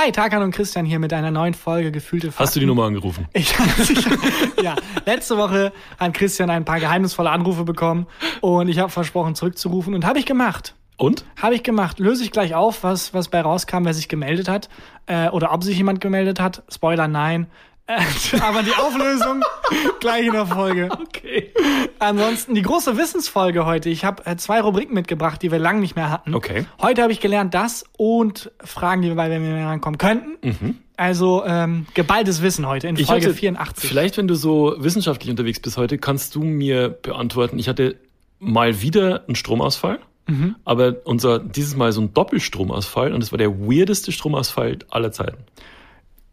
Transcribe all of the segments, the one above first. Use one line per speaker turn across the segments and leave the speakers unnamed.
Hi, Tarkan und Christian hier mit einer neuen Folge Gefühlte Fakten.
Hast du die Nummer angerufen?
Ich, ja, letzte Woche hat Christian ein paar geheimnisvolle Anrufe bekommen und ich habe versprochen zurückzurufen und habe ich gemacht.
Und?
Habe ich gemacht. Löse ich gleich auf, was, was bei rauskam, wer sich gemeldet hat äh, oder ob sich jemand gemeldet hat. Spoiler, nein. Aber die Auflösung gleich in der Folge.
Okay.
Ansonsten die große Wissensfolge heute. Ich habe äh, zwei Rubriken mitgebracht, die wir lange nicht mehr hatten.
Okay.
Heute habe ich gelernt das und Fragen, die wir bei mehr rankommen könnten. Also ähm, geballtes Wissen heute in
Ich
Folge
hatte,
84.
Vielleicht, wenn du so wissenschaftlich unterwegs bist heute, kannst du mir beantworten. Ich hatte mal wieder einen Stromausfall,
Mhm.
aber unser dieses Mal so ein Doppelstromausfall und es war der weirdeste Stromausfall aller Zeiten.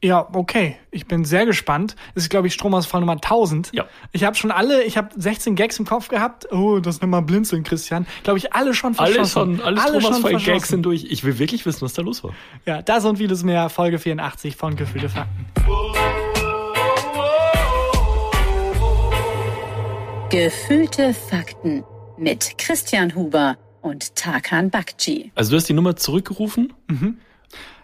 Ja, okay. Ich bin sehr gespannt. Das ist, glaube ich, Stromausfall Nummer 1000.
Ja.
Ich habe schon alle, ich habe 16 Gags im Kopf gehabt. Oh, das nimm mal blinzeln, Christian. Glaube ich, alle schon
Alle
verschossen.
schon, alle,
schon
Stromausfall-Gags sind durch. Ich will wirklich wissen, was da los war.
Ja, das und vieles mehr. Folge 84 von Gefühlte Fakten.
Gefühlte Fakten mit Christian Huber und Tarkan Bakci.
Also du hast die Nummer zurückgerufen und, es
Mhm.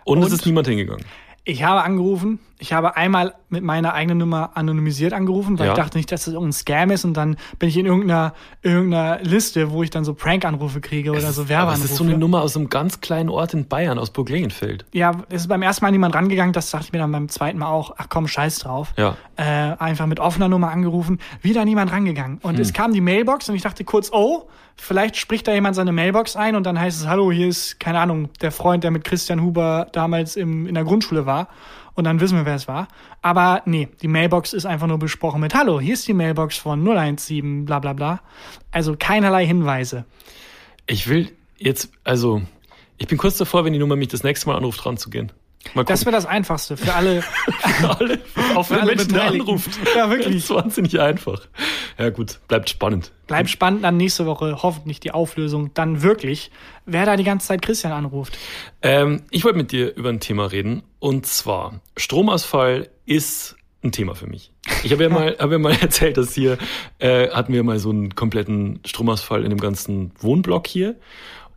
Und?
ist niemand hingegangen.
Ich habe angerufen. Ich habe einmal mit meiner eigenen Nummer anonymisiert angerufen, weil
Ja.
ich dachte nicht, dass das irgendein Scam ist und dann bin ich in irgendeiner, irgendeiner Liste, wo ich dann so Prank-Anrufe kriege oder so
es
Werbeanrufe.
ist so eine Nummer aus einem ganz kleinen Ort in Bayern, aus Burglengenfeld.
Ja, es ist beim ersten Mal niemand rangegangen, das dachte ich mir dann beim zweiten Mal auch, ach komm, scheiß drauf.
Ja.
Äh, einfach mit offener Nummer angerufen, wieder niemand rangegangen. Und
Hm.
es kam die Mailbox und ich dachte kurz, oh, vielleicht spricht da jemand seine Mailbox ein und dann heißt es, hallo, hier ist, keine Ahnung, der Freund, der mit Christian Huber damals im, in der Grundschule war. Und dann wissen wir, wer es war. Aber nee, die Mailbox ist einfach nur besprochen mit, hallo, hier ist die Mailbox von 017, bla bla bla. Also keinerlei Hinweise.
Ich will jetzt, also, ich bin kurz davor, wenn die Nummer mich das nächste Mal anruft, ranzugehen. Mal
Das wäre das Einfachste für alle.
für alle, auch für
alle
Menschen, der anruft.
Ja, wirklich.
Das ist wahnsinnig einfach. Ja, gut, bleibt spannend.
Bleibt spannend dann nächste Woche hoffentlich die Auflösung dann wirklich, wer da die ganze Zeit Christian anruft.
Ähm, ich wollte mit dir über ein Thema reden. Und zwar, Stromausfall ist ein Thema für mich. Ich habe ja mal, habe ja mal erzählt, dass hier äh, hatten wir mal so einen kompletten Stromausfall in dem ganzen Wohnblock hier.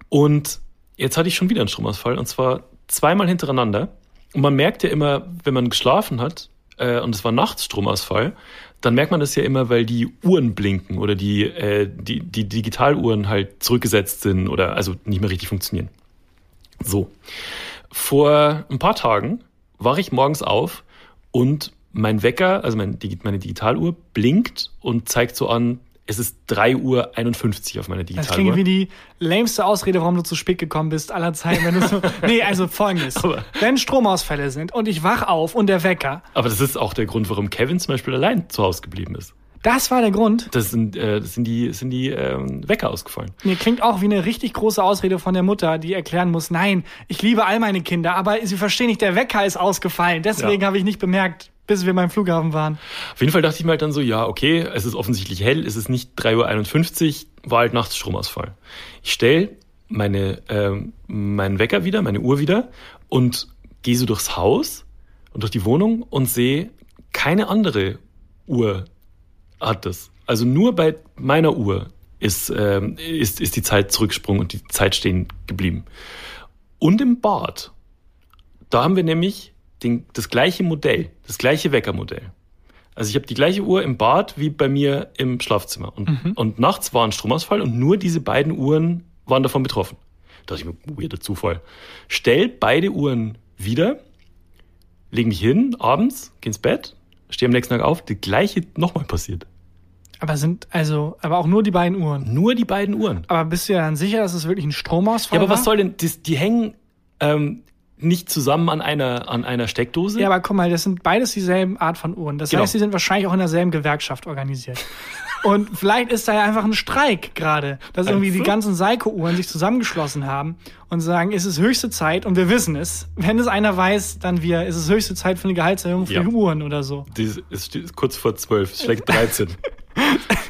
Und jetzt hatte ich schon wieder einen Stromausfall und zwar zweimal hintereinander. Und man merkt ja immer, wenn man geschlafen hat äh, und es war nachts Stromausfall, dann merkt man das ja immer, weil die Uhren blinken oder die, äh, die, die Digitaluhren halt zurückgesetzt sind oder also nicht mehr richtig funktionieren. So. Vor ein paar Tagen wache ich morgens auf und mein Wecker, also mein, meine Digitaluhr, blinkt und zeigt so an, es ist 3 Uhr 51 auf meiner
Das klingt wie die lämste Ausrede, warum du zu spät gekommen bist aller Zeiten. Wenn du so, nee, also folgendes.
Aber-
wenn Stromausfälle sind und ich wach auf und der Wecker,
Aber das ist auch der Grund, warum Kevin zum Beispiel allein zu Hause geblieben ist.
das war der Grund.
Das sind, äh, das sind die, sind die ähm, Wecker ausgefallen.
Mir klingt auch wie eine richtig große Ausrede von der Mutter, die erklären muss, nein, ich liebe all meine Kinder, aber sie verstehen nicht, der Wecker ist ausgefallen. Deswegen
Ja.
habe ich nicht bemerkt, bis wir beim Flughafen waren.
Auf jeden Fall dachte ich mir halt dann so, ja, okay, es ist offensichtlich hell, es ist nicht 3.51 Uhr, war halt nachts Stromausfall. Ich stell meine, ähm, meinen Wecker wieder, meine Uhr wieder und gehe so durchs Haus und durch die Wohnung und sehe, keine andere Uhr hat das. Also nur bei meiner Uhr ist, ähm, ist, ist die Zeit zurückgesprungen und die Zeit stehen geblieben. Und im Bad, da haben wir nämlich den, das gleiche Modell, das gleiche Weckermodell. Also ich habe die gleiche Uhr im Bad wie bei mir im Schlafzimmer. Und, und nachts war ein Stromausfall und nur diese beiden Uhren waren davon betroffen. Da dachte ich mir, weirder Zufall. Stell beide Uhren wieder, leg mich hin, abends, geh ins Bett, stehe am nächsten Tag auf, die gleiche nochmal passiert.
Aber sind, also, aber auch nur die beiden Uhren.
Nur die beiden Uhren.
Aber bist du ja dann sicher, dass es wirklich ein Stromausfall
Ja, aber
war?
was soll denn, die, die hängen ähm, nicht zusammen an einer, an einer Steckdose?
Ja, aber guck mal, das sind beides dieselben Art von Uhren. Das
Genau.
heißt, die sind wahrscheinlich auch in derselben Gewerkschaft organisiert. Und vielleicht ist da ja einfach ein Streik gerade, dass irgendwie die ganzen Seiko-Uhren sich zusammengeschlossen haben und sagen, es ist höchste Zeit und wir wissen es. Wenn es einer weiß, dann wir, es ist höchste Zeit für eine Gehaltserhöhung für
Ja.
die Uhren oder so.
Es steht kurz vor zwölf, schlägt 13.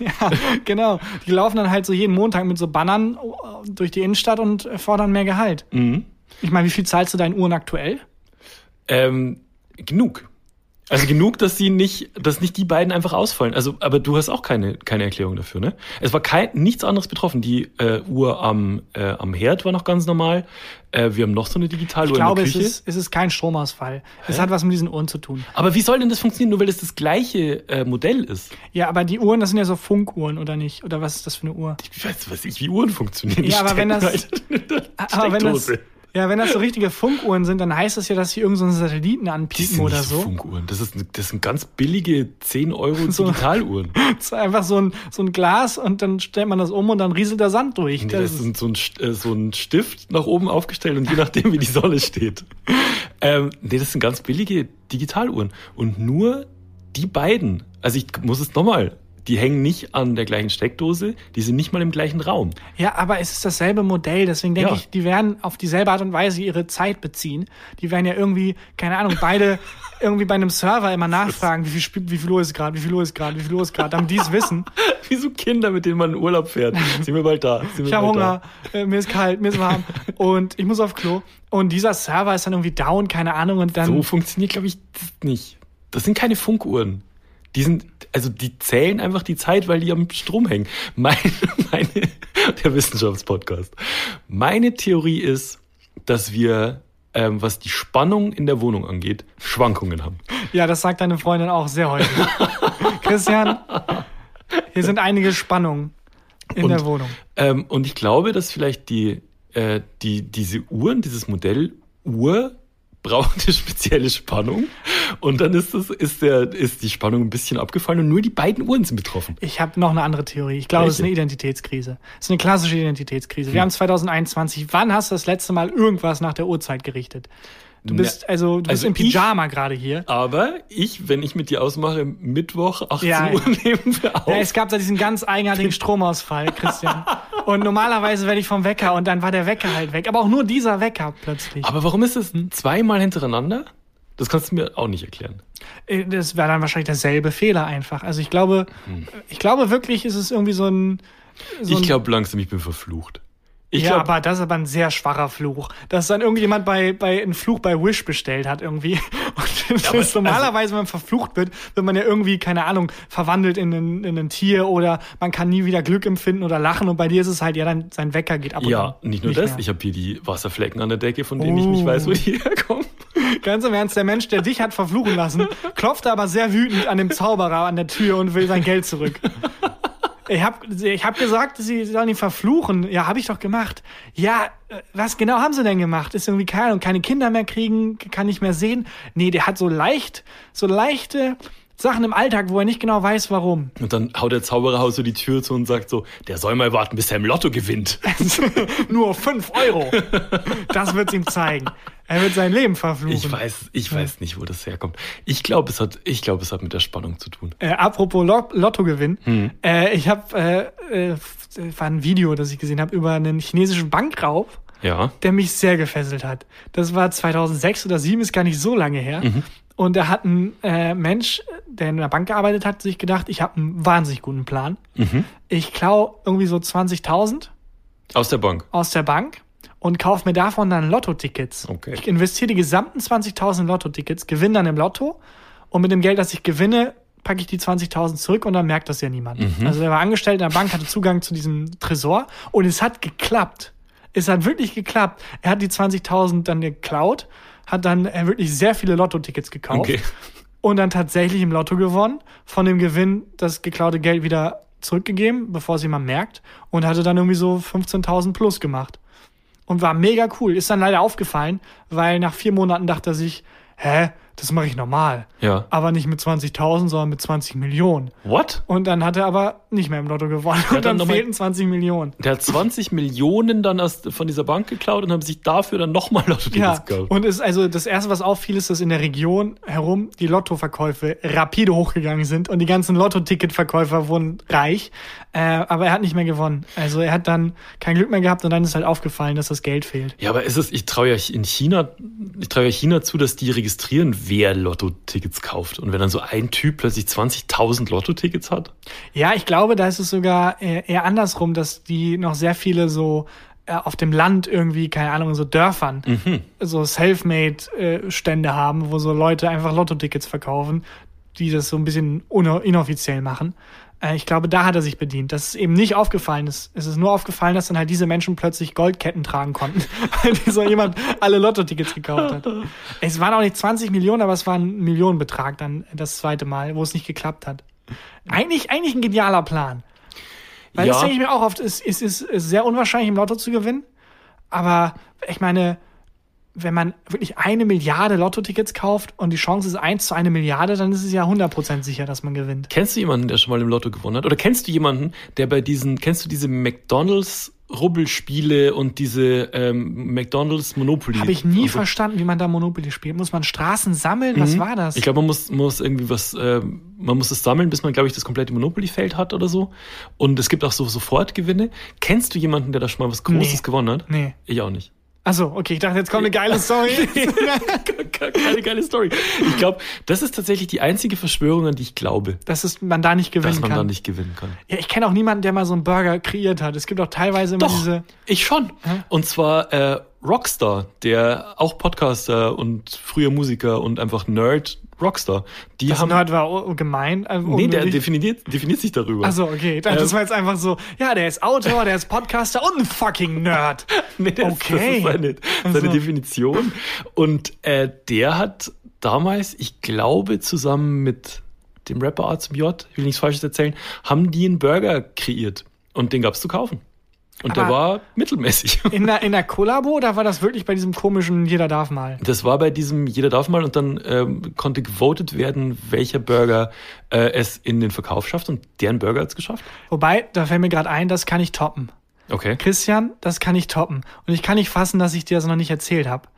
Ja, genau. Die laufen dann halt so jeden Montag mit so Bannern äh, durch die Innenstadt und fordern mehr Gehalt.
mhm.
Ich meine, wie viel zahlst du deinen Uhren aktuell?
ähm, genug. Also genug, dass sie nicht, dass nicht die beiden einfach ausfallen. Also, aber du hast auch keine, keine Erklärung dafür, ne? Es war kein, nichts anderes betroffen. Die äh, Uhr am, äh, am Herd war noch ganz normal. Äh, wir haben noch so eine Digitaluhr
Ich glaube,
in
es
der Küche.
ist, es ist kein Stromausfall. Es hat was mit diesen Uhren zu tun.
aber wie soll denn das funktionieren, nur weil es das gleiche äh, Modell ist?
Ja, aber die Uhren, das sind ja so Funkuhren, oder nicht? Oder was ist das für eine Uhr?
Ich weiß, weiß ich, wie Uhren funktionieren.
Ja, aber wenn das-
halt
Aber wenn das. Ja, wenn das so richtige Funkuhren sind, dann heißt das ja, dass sie irgendeinen so Satelliten
sind
oder
nicht
so.
Funkuhren. Das, ist, das sind ganz billige 10 Euro
So.
Digitaluhren.
Das ist einfach so ein, so ein Glas und dann stellt man das um und dann rieselt der Sand durch.
Nee,
Das
das
ist-
so ein, äh, so ein Stift nach oben aufgestellt und je nachdem, wie die Sonne steht. Ähm, nee, das sind ganz billige Digitaluhren. Und nur die beiden, also ich muss es nochmal, die hängen nicht an der gleichen Steckdose, die sind nicht mal im gleichen Raum.
Ja, aber es ist dasselbe Modell, deswegen denke
Ja.
ich, die werden auf dieselbe Art und Weise ihre Zeit beziehen. Die werden ja irgendwie, keine Ahnung, beide irgendwie bei einem Server immer nachfragen, wie viel, wie viel Uhr ist gerade, wie viel Uhr ist gerade, wie viel Uhr ist gerade, damit die es wissen.
Wie so Kinder, mit denen man in Urlaub fährt. Sind wir bald da? Sind wir
Ich habe Hunger, äh, mir ist kalt, mir ist warm und ich muss auf Klo. Und dieser Server ist dann irgendwie down, keine Ahnung, und
Da?
dann.
So funktioniert, glaube ich, das nicht. Das sind keine Funkuhren. Die sind, also die zählen einfach die Zeit, weil die am Strom hängen. Meine, meine, der Wissenschaftspodcast. Meine Theorie ist, dass wir, ähm, was die Spannung in der Wohnung angeht, Schwankungen haben.
Ja, das sagt deine Freundin auch sehr häufig. Christian, hier sind einige Spannungen in
Und-
der Wohnung.
Ähm, und ich glaube, dass vielleicht die, äh, die, diese Uhren, dieses Modell Uhr braucht eine spezielle Spannung. Und dann ist das, ist der, ist die Spannung ein bisschen abgefallen und nur die beiden Uhren sind betroffen.
Ich habe noch eine andere Theorie. Ich glaube, es ist eine? Identitätskrise. Es ist eine klassische Identitätskrise. Wir haben 2021. Wann hast du das letzte Mal irgendwas nach der Uhrzeit gerichtet? Du bist, also, du
also
bist im Pyjama gerade hier.
Aber ich, wenn ich mit dir ausmache, Mittwoch 18
Ja,
Uhr nehmen wir auf.
Ja, es gab da diesen ganz eigenartigen Stromausfall, Christian. Und normalerweise werde ich vom Wecker und dann war der Wecker halt weg. Aber auch nur dieser Wecker plötzlich.
Aber warum ist es zweimal hintereinander? Das kannst du mir auch nicht erklären.
Äh, Das wäre dann wahrscheinlich derselbe Fehler einfach. Also ich glaube, ich glaube wirklich, ist es irgendwie so ein. So
ich glaube langsam, ich bin verflucht. Ich
ja,
glaube,
aber das ist aber ein sehr schwacher Fluch. Dass dann irgendjemand bei, bei einen Fluch bei Wish bestellt hat irgendwie. Und das
aber-
ist normalerweise, wenn man verflucht wird, wird man ja irgendwie, keine Ahnung, verwandelt in ein, in ein Tier oder man kann nie wieder Glück empfinden oder lachen. Und bei dir ist es halt, ja, dann sein Wecker geht ab und
ja, nicht nur das.
mehr.
Ich habe hier die Wasserflecken an der Decke, von denen ich nicht
Oh.
weiß, wo die herkommen.
Ganz im Ernst, der Mensch, der dich hat verfluchen lassen, klopft aber sehr wütend an dem Zauberer an der Tür und will sein Geld zurück. Ich hab, ich hab gesagt, sie sollen ihn verfluchen. Ja, habe ich doch gemacht. Ja, äh, was genau haben sie denn gemacht? Ist irgendwie keine Ahnung, keine Kinder mehr kriegen, kann nicht mehr sehen. Nee, der hat so leicht, so leichte Sachen im Alltag, wo er nicht genau weiß, warum.
Und dann haut der Zaubererhaus so die Tür zu und sagt so, der soll mal warten, bis er im Lotto gewinnt.
Nur fünf Euro. Das wird's ihm zeigen. Er wird sein Leben verfluchen.
Ich weiß, ich weiß nicht, wo das herkommt. Ich glaube, es hat, ich glaube, es hat mit der Spannung zu tun.
Äh, apropos Lot Lottogewinn.
Hm.
Äh, ich habe äh, äh, war ein Video, das ich gesehen habe über einen chinesischen Bankraub,
Ja.
der mich sehr gefesselt hat. Das war 2006 oder 2007, ist gar nicht so lange her.
Mhm.
Und da hat ein äh, Mensch, der in der Bank gearbeitet hat, sich gedacht, ich habe einen wahnsinnig guten Plan.
Mhm.
Ich klau irgendwie so 20.000
Aus der Bank.
aus der Bank und kaufe mir davon dann Lottotickets.
Okay.
Ich investiere die gesamten 20.000 Lottotickets, gewinne dann im Lotto und mit dem Geld, das ich gewinne, packe ich die 20.000 zurück und dann merkt das ja niemand.
Mhm.
Also er war angestellt in der Bank, hatte Zugang zu diesem Tresor und es hat geklappt. Es hat wirklich geklappt. Er hat die 20.000 dann geklaut, hat dann äh, wirklich sehr viele Lottotickets gekauft
Okay.
und dann tatsächlich im Lotto gewonnen, von dem Gewinn das geklaute Geld wieder zurückgegeben, bevor es jemand merkt und hatte dann irgendwie so 15.000 plus gemacht. Und war mega cool. Ist dann leider aufgefallen, weil nach vier Monaten dachte er sich, hä, das mache ich normal.
Ja.
Aber nicht mit 20.000, sondern mit 20 Millionen.
What?
Und dann hat er aber nicht mehr im Lotto gewonnen. Und
dann
dann fehlten 20 Millionen.
Der hat 20 Millionen dann aus, von dieser Bank geklaut und haben sich dafür dann nochmal Lotto-Tickets
Ja,
gekauft.
und ist also das erste, was auffiel, ist, dass in der Region herum die Lottoverkäufe rapide hochgegangen sind und die ganzen Lotto-Ticket-Verkäufer wurden reich. Äh, aber er hat nicht mehr gewonnen. Also er hat dann kein Glück mehr gehabt und dann ist halt aufgefallen, dass das Geld fehlt.
Ja, aber ist es, ich traue ja in China, ich traue ja China zu, dass die registrieren, wer Lotto-Tickets kauft. Und wenn dann so ein Typ plötzlich 20.000 Lotto-Tickets hat,
Ja, ich glaube, da ist es sogar eher andersrum, dass die noch sehr viele so äh, auf dem Land irgendwie, keine Ahnung, so Dörfern, so Selfmade-Stände haben, wo so Leute einfach Lotto-Tickets verkaufen, die das so ein bisschen inoffiziell machen. Äh, ich glaube, da hat er sich bedient. Das ist eben nicht aufgefallen. ist. Es ist nur aufgefallen, dass dann halt diese Menschen plötzlich Goldketten tragen konnten, weil so jemand alle Lotto-Tickets gekauft hat. Es waren auch nicht 20 Millionen, aber es war ein Millionenbetrag dann das zweite Mal, wo es nicht geklappt hat. Eigentlich, eigentlich ein genialer Plan. Weil das
Ja.
denke ich mir auch oft, es, es ist sehr unwahrscheinlich, im Lotto zu gewinnen. Aber ich meine, wenn man wirklich eine Milliarde Lotto-Tickets kauft und die Chance ist eins zu eine Milliarde, dann ist es ja 100% sicher, dass man gewinnt.
Kennst du jemanden, der schon mal im Lotto gewonnen hat? Oder kennst du jemanden, der bei diesen, kennst du diese McDonalds Rubbelspiele und diese ähm, McDonalds Monopoly?
Habe ich nie
und so?
verstanden, wie man da Monopoly spielt. Muss man Straßen sammeln? Was war das?
Mhm. Ich glaube, man muss, muss irgendwie was, äh, man muss es sammeln, bis man, glaube ich, das komplette Monopoly-Feld hat oder so. Und es gibt auch so Sofortgewinne. Kennst du jemanden, der da schon mal was Großes
Nee.
gewonnen hat?
Nee.
Ich auch nicht.
Also, okay, ich dachte, jetzt kommt eine geile Story.
Keine geile Story. Ich glaube, das ist tatsächlich die einzige Verschwörung, an die ich glaube,
dass es, man da nicht gewinnen
dass man
kann.
da nicht gewinnen kann.
Ja, ich kenne auch niemanden, der mal so einen Burger kreiert hat. Es gibt auch teilweise immer
Doch,
diese.
ich schon. Und zwar äh, Rockstar, der auch Podcaster und früher Musiker und einfach Nerd Rockstar. Die
Das
haben
Nerd war gemein. äh,
Nee, der definiert, definiert sich darüber.
Also okay, dann, das
Ähm,
war jetzt einfach so, ja, der ist Autor, der ist Podcaster und ein fucking Nerd.
Nee, das,
Okay.
das ist seine, seine
Also.
Definition. Und äh, der hat damals, ich glaube, zusammen mit dem Rapper A zum J, ich will nichts Falsches erzählen, haben die einen Burger kreiert. Und den gab's zu kaufen. Und der
Aber-
war mittelmäßig.
In der, in der Kollabo oder war das wirklich bei diesem komischen Jeder darf mal?
Das war bei diesem Jeder darf mal und dann ähm, konnte gewotet werden, welcher Burger äh, es in den Verkauf schafft und deren Burger hat's geschafft.
Wobei, da fällt mir gerade ein, das kann ich toppen.
Okay.
Christian, das kann ich toppen. Und ich kann nicht fassen, dass ich dir das noch nicht erzählt habe.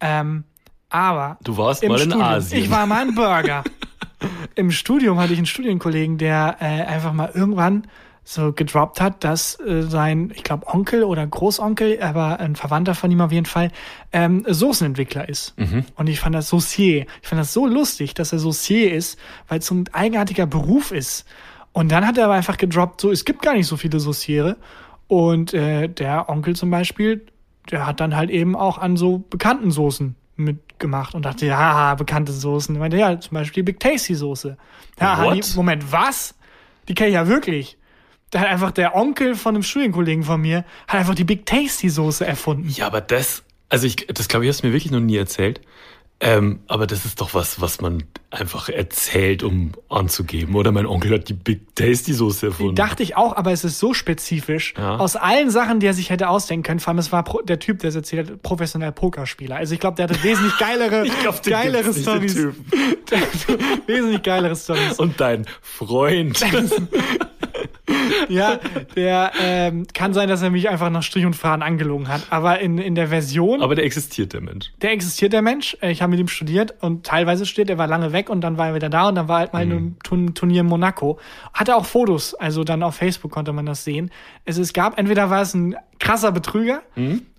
Ähm, aber
Du warst
im
mal in
Studium,
Asien.
ich war mal ein Burger. Im Studium hatte ich einen Studienkollegen, der äh, einfach mal irgendwann so gedroppt hat, dass äh, sein, ich glaube, Onkel oder Großonkel, aber ein Verwandter von ihm auf jeden Fall, ähm, Soßenentwickler ist. Und ich fand das Saucier. Ich fand das so lustig, dass er Saucier ist, weil es so ein eigenartiger Beruf ist. Und dann hat er aber einfach gedroppt, so, es gibt gar nicht so viele Sauciere. Und äh, der Onkel zum Beispiel, der hat dann halt eben auch an so bekannten Soßen mitgemacht und dachte, ja, bekannte Soßen. Ich meinte, ja, zum Beispiel die Big Tasty Soße. Ja, die, Moment, was? Die kenne ich ja wirklich. Da hat einfach der Onkel von einem Studienkollegen von mir, hat einfach die Big Tasty Soße erfunden.
Ja, aber das, also ich, das glaube ich, hast du mir wirklich noch nie erzählt. Ähm, aber das ist doch was, was man einfach erzählt, um anzugeben. Oder mein Onkel hat die Big Tasty Soße erfunden.
Dachte ich auch, aber es ist so spezifisch.
Ja.
Aus allen Sachen, die er sich hätte ausdenken können, vor allem es war der Typ, der es erzählt hat, professionell Pokerspieler. Also ich glaube, der hatte wesentlich geilere,
Ich glaub,
geilere Stories. Wesentlich geilere Stories.
Und dein Freund.
Ja, der ähm, kann sein, dass er mich einfach nach Strich und Faden angelogen hat. Aber in, in der Version,
aber der existiert, der Mensch.
der existiert der Mensch. Äh, Ich habe mit ihm studiert und teilweise studiert. Er war lange weg und dann war er wieder da und dann war halt mal in einem Turn Turnier in Monaco. Hatte auch Fotos, also dann auf Facebook konnte man das sehen. Es, es gab, entweder war es ein krasser Betrüger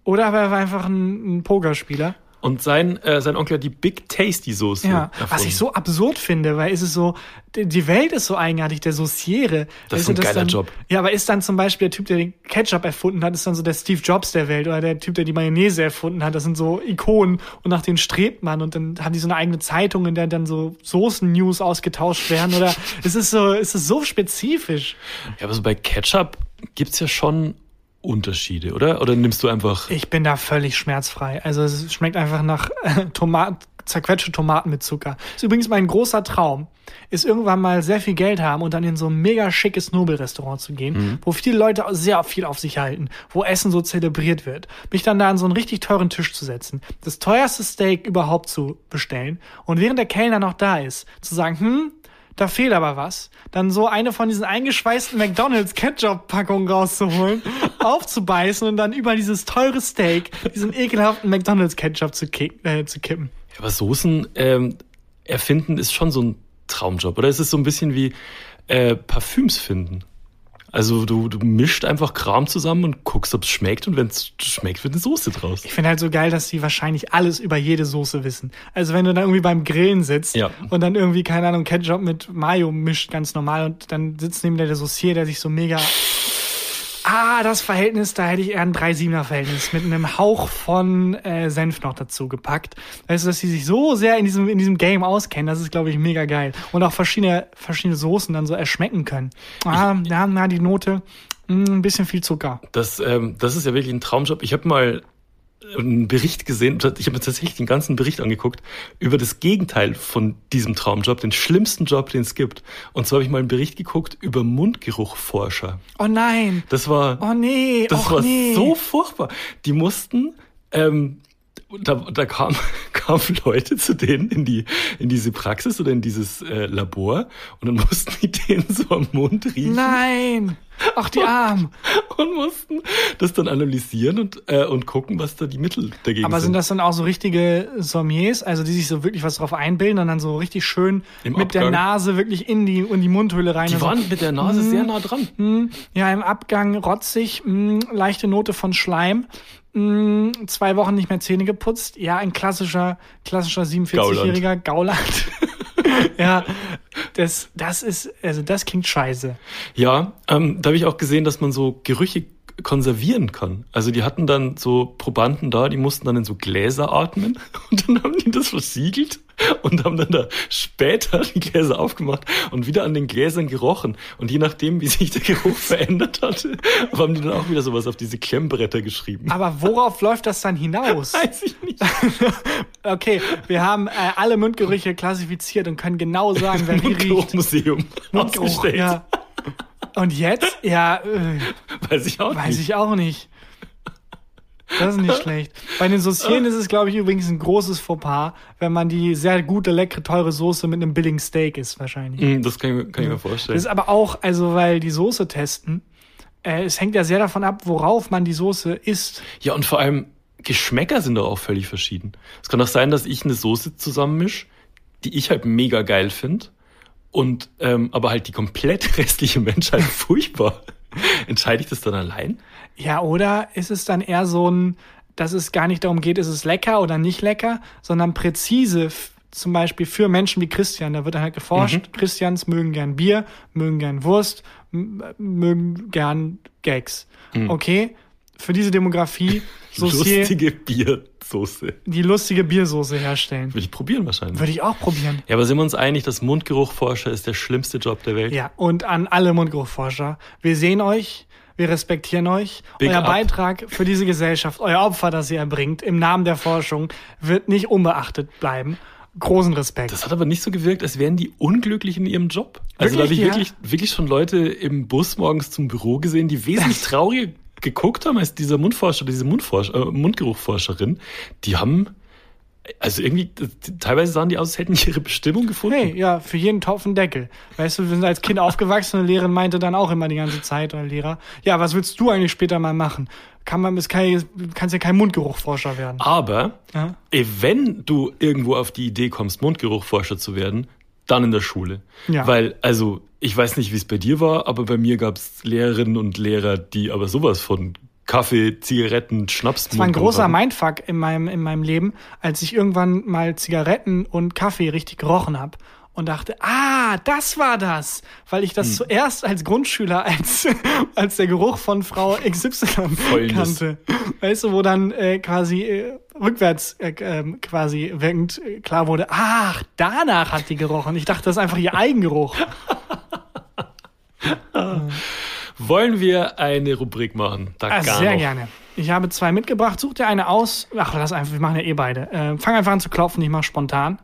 oder aber er war einfach ein, ein Pokerspieler.
Und sein, äh, sein Onkel hat die Big Tasty Soße
Ja,
erfunden.
was ich so absurd finde, weil es ist so, die- Welt ist so eigenartig, der Sauciere.
Das ist ein geiler
dann,
Job.
Ja, aber ist dann zum Beispiel der Typ, der den Ketchup erfunden hat, ist dann so der Steve Jobs der Welt oder der Typ, der die Mayonnaise erfunden hat. Das sind so Ikonen und nach denen strebt man und dann haben die so eine eigene Zeitung, in der dann so Soßen-News ausgetauscht werden oder es ist so, es ist so spezifisch.
Ja, aber so bei Ketchup gibt's ja schon Unterschiede, oder? Oder nimmst du einfach.
Ich bin da völlig schmerzfrei. Also es schmeckt einfach nach äh, Tomat, zerquetschte Tomaten mit Zucker. Ist übrigens mein großer Traum, ist irgendwann mal sehr viel Geld haben und dann in so ein mega schickes Nobelrestaurant zu gehen, wo viele Leute sehr viel auf sich halten, wo Essen so zelebriert wird. Mich dann da an so einen richtig teuren Tisch zu setzen, das teuerste Steak überhaupt zu bestellen und während der Kellner noch da ist, zu sagen, hm, da fehlt aber was. Dann so eine von diesen eingeschweißten McDonalds Ketchup-Packungen rauszuholen, aufzubeißen und dann über dieses teure Steak diesen ekelhaften McDonalds Ketchup zu, kick, äh, zu kippen.
Ja, aber Soßen ähm, erfinden ist schon so ein Traumjob, oder? Es ist so ein bisschen wie äh, Parfüms finden. Also du, du mischt einfach Kram zusammen und guckst, ob es schmeckt und wenn es schmeckt, wird eine Soße draus.
Ich finde halt so geil, dass die wahrscheinlich alles über jede Soße wissen. Also wenn du dann irgendwie beim Grillen sitzt
Ja.
und dann irgendwie, keine Ahnung, Ketchup mit Mayo mischt ganz normal und dann sitzt neben dir der Saucier, der sich so mega Ah, das Verhältnis, da hätte ich eher ein 3-7er-Verhältnis mit einem Hauch von äh, Senf noch dazu gepackt. Weißt du, dass sie sich so sehr in diesem, in diesem Game auskennen, das ist, glaube ich, mega geil. Und auch verschiedene, verschiedene Soßen dann so erschmecken können. Ah, ja, na, die Note, mh, ein bisschen viel Zucker.
Das, ähm, das ist ja wirklich ein Traumjob. Ich habe mal einen Bericht gesehen, ich habe mir tatsächlich den ganzen Bericht angeguckt, über das Gegenteil von diesem Traumjob, den schlimmsten Job, den es gibt. Und zwar habe ich mal einen Bericht geguckt über Mundgeruchforscher.
Oh nein.
Das war,
Oh nee.
das war
nee.
so furchtbar. Die mussten, ähm, da, da kamen kamen Leute zu denen in die in diese Praxis oder in dieses äh, Labor und dann mussten die denen so am Mund riechen
Nein. Ach, die Armen.
und mussten das dann analysieren und äh, und gucken, was da die Mittel dagegen
Aber sind
sind.
das dann auch so richtige Sommeliers, also die sich so wirklich was drauf einbilden und dann so richtig schön
Im
mit der
Abgang.
Nase wirklich in die, in die Mundhöhle rein?
die waren mit der Nase sehr nah dran.
hm, ja, im Abgang rotzig, mh, leichte Note von Schleim, mh, zwei Wochen nicht mehr Zähne geputzt. Ja, ein klassischer, klassischer 47-jähriger Gauland. ja, das, das ist, also das klingt scheiße.
Ja, ähm, da habe ich auch gesehen, dass man so Gerüche konservieren kann. Also die hatten dann so Probanden da, die mussten dann in so Gläser atmen und dann haben die das versiegelt und haben dann da später die Gläser aufgemacht und wieder an den Gläsern gerochen. Und je nachdem, wie sich der Geruch verändert hatte, haben die dann auch wieder sowas auf diese Klemmbretter geschrieben.
Aber worauf läuft das dann hinaus?
Weiß ich nicht.
Okay, wir haben äh, alle Mundgerüche klassifiziert und können genau sagen, wer wie riecht.
Mundgeruchmuseum
Mundgeruch,
ausgestellt.
ja. Und jetzt? Ja, äh,
Weiß ich auch
weiß
nicht.
ich auch nicht. Das ist nicht schlecht. Bei den Saucieren ist es, glaube ich, übrigens ein großes Fauxpas, wenn man die sehr gute, leckere, teure Soße mit einem billigen Steak isst, wahrscheinlich.
Hm, Das kann ich, mir- kann ich mir
Das
vorstellen.
ist aber auch, also weil die Soße testen, äh, es hängt ja sehr davon ab, worauf man die Soße isst.
Ja, und vor allem Geschmäcker sind doch auch völlig verschieden. Es kann auch sein, dass ich eine Soße zusammenmisch, die ich halt mega geil finde, und ähm, aber halt die komplett restliche Menschheit furchtbar. Entscheide ich das dann allein?
Ja, oder ist es dann eher so ein, dass es gar nicht darum geht, ist es lecker oder nicht lecker, sondern präzise, zum Beispiel für Menschen wie Christian, da wird dann halt geforscht, Christians mögen gern Bier, mögen gern Wurst, mögen gern Gags. Okay, für diese Demografie Saucier,
Lustige Biersoße.
die lustige Biersoße herstellen.
Will ich probieren wahrscheinlich.
Würde ich auch probieren.
Ja, aber sind wir uns einig, dass Mundgeruchforscher ist der schlimmste Job der Welt?
Ja, und an alle Mundgeruchforscher. Wir sehen euch, wir respektieren euch.
Big
euer
up.
Beitrag für diese Gesellschaft, euer Opfer, das ihr erbringt, im Namen der Forschung, wird nicht unbeachtet bleiben. Großen Respekt.
Das hat aber nicht so gewirkt, als wären die unglücklich in ihrem Job. Also da habe
Wirklich,
ich
ja?
wirklich, wirklich schon Leute im Bus morgens zum Büro gesehen, die wesentlich trauriger geguckt haben als dieser Mundforscher, diese Mundforscher, äh, Mundgeruchforscherin. Die haben, also irgendwie, teilweise sahen die aus, als hätten die ihre Bestimmung gefunden.
Hey, ja, für jeden Topf ein Deckel. Weißt du, wir sind als Kind aufgewachsen und die Lehrerin meinte dann auch immer die ganze Zeit, oder Lehrer, ja, was willst du eigentlich später mal machen? Kann man, es kann, kannst ja kein Mundgeruchforscher werden.
Aber
Ja?
eh, wenn du irgendwo auf die Idee kommst, Mundgeruchforscher zu werden, dann in der Schule.
Ja.
Weil, also, ich weiß nicht, wie es bei dir war, aber bei mir gab es Lehrerinnen und Lehrer, die aber sowas von Kaffee, Zigaretten, Schnaps.
Das war ein großer Mindfuck in meinem, in meinem Leben, als ich irgendwann mal Zigaretten und Kaffee richtig gerochen habe und dachte, ah, das war das, weil ich das zuerst als Grundschüler als, als der Geruch von Frau XY
Fäulnis.
kannte. Weißt du, wo dann äh, quasi äh, rückwärts äh, ähm, quasi wirkend äh, klar wurde, ach, danach hat die gerochen. Ich dachte, das ist einfach ihr Eigengeruch.
Wollen wir eine Rubrik machen? Da
Ah, sehr
noch.
gerne. Ich habe zwei mitgebracht. Such dir eine aus. Ach, lass einfach, wir machen ja eh beide. Äh, fang einfach an zu klopfen, ich mach spontan.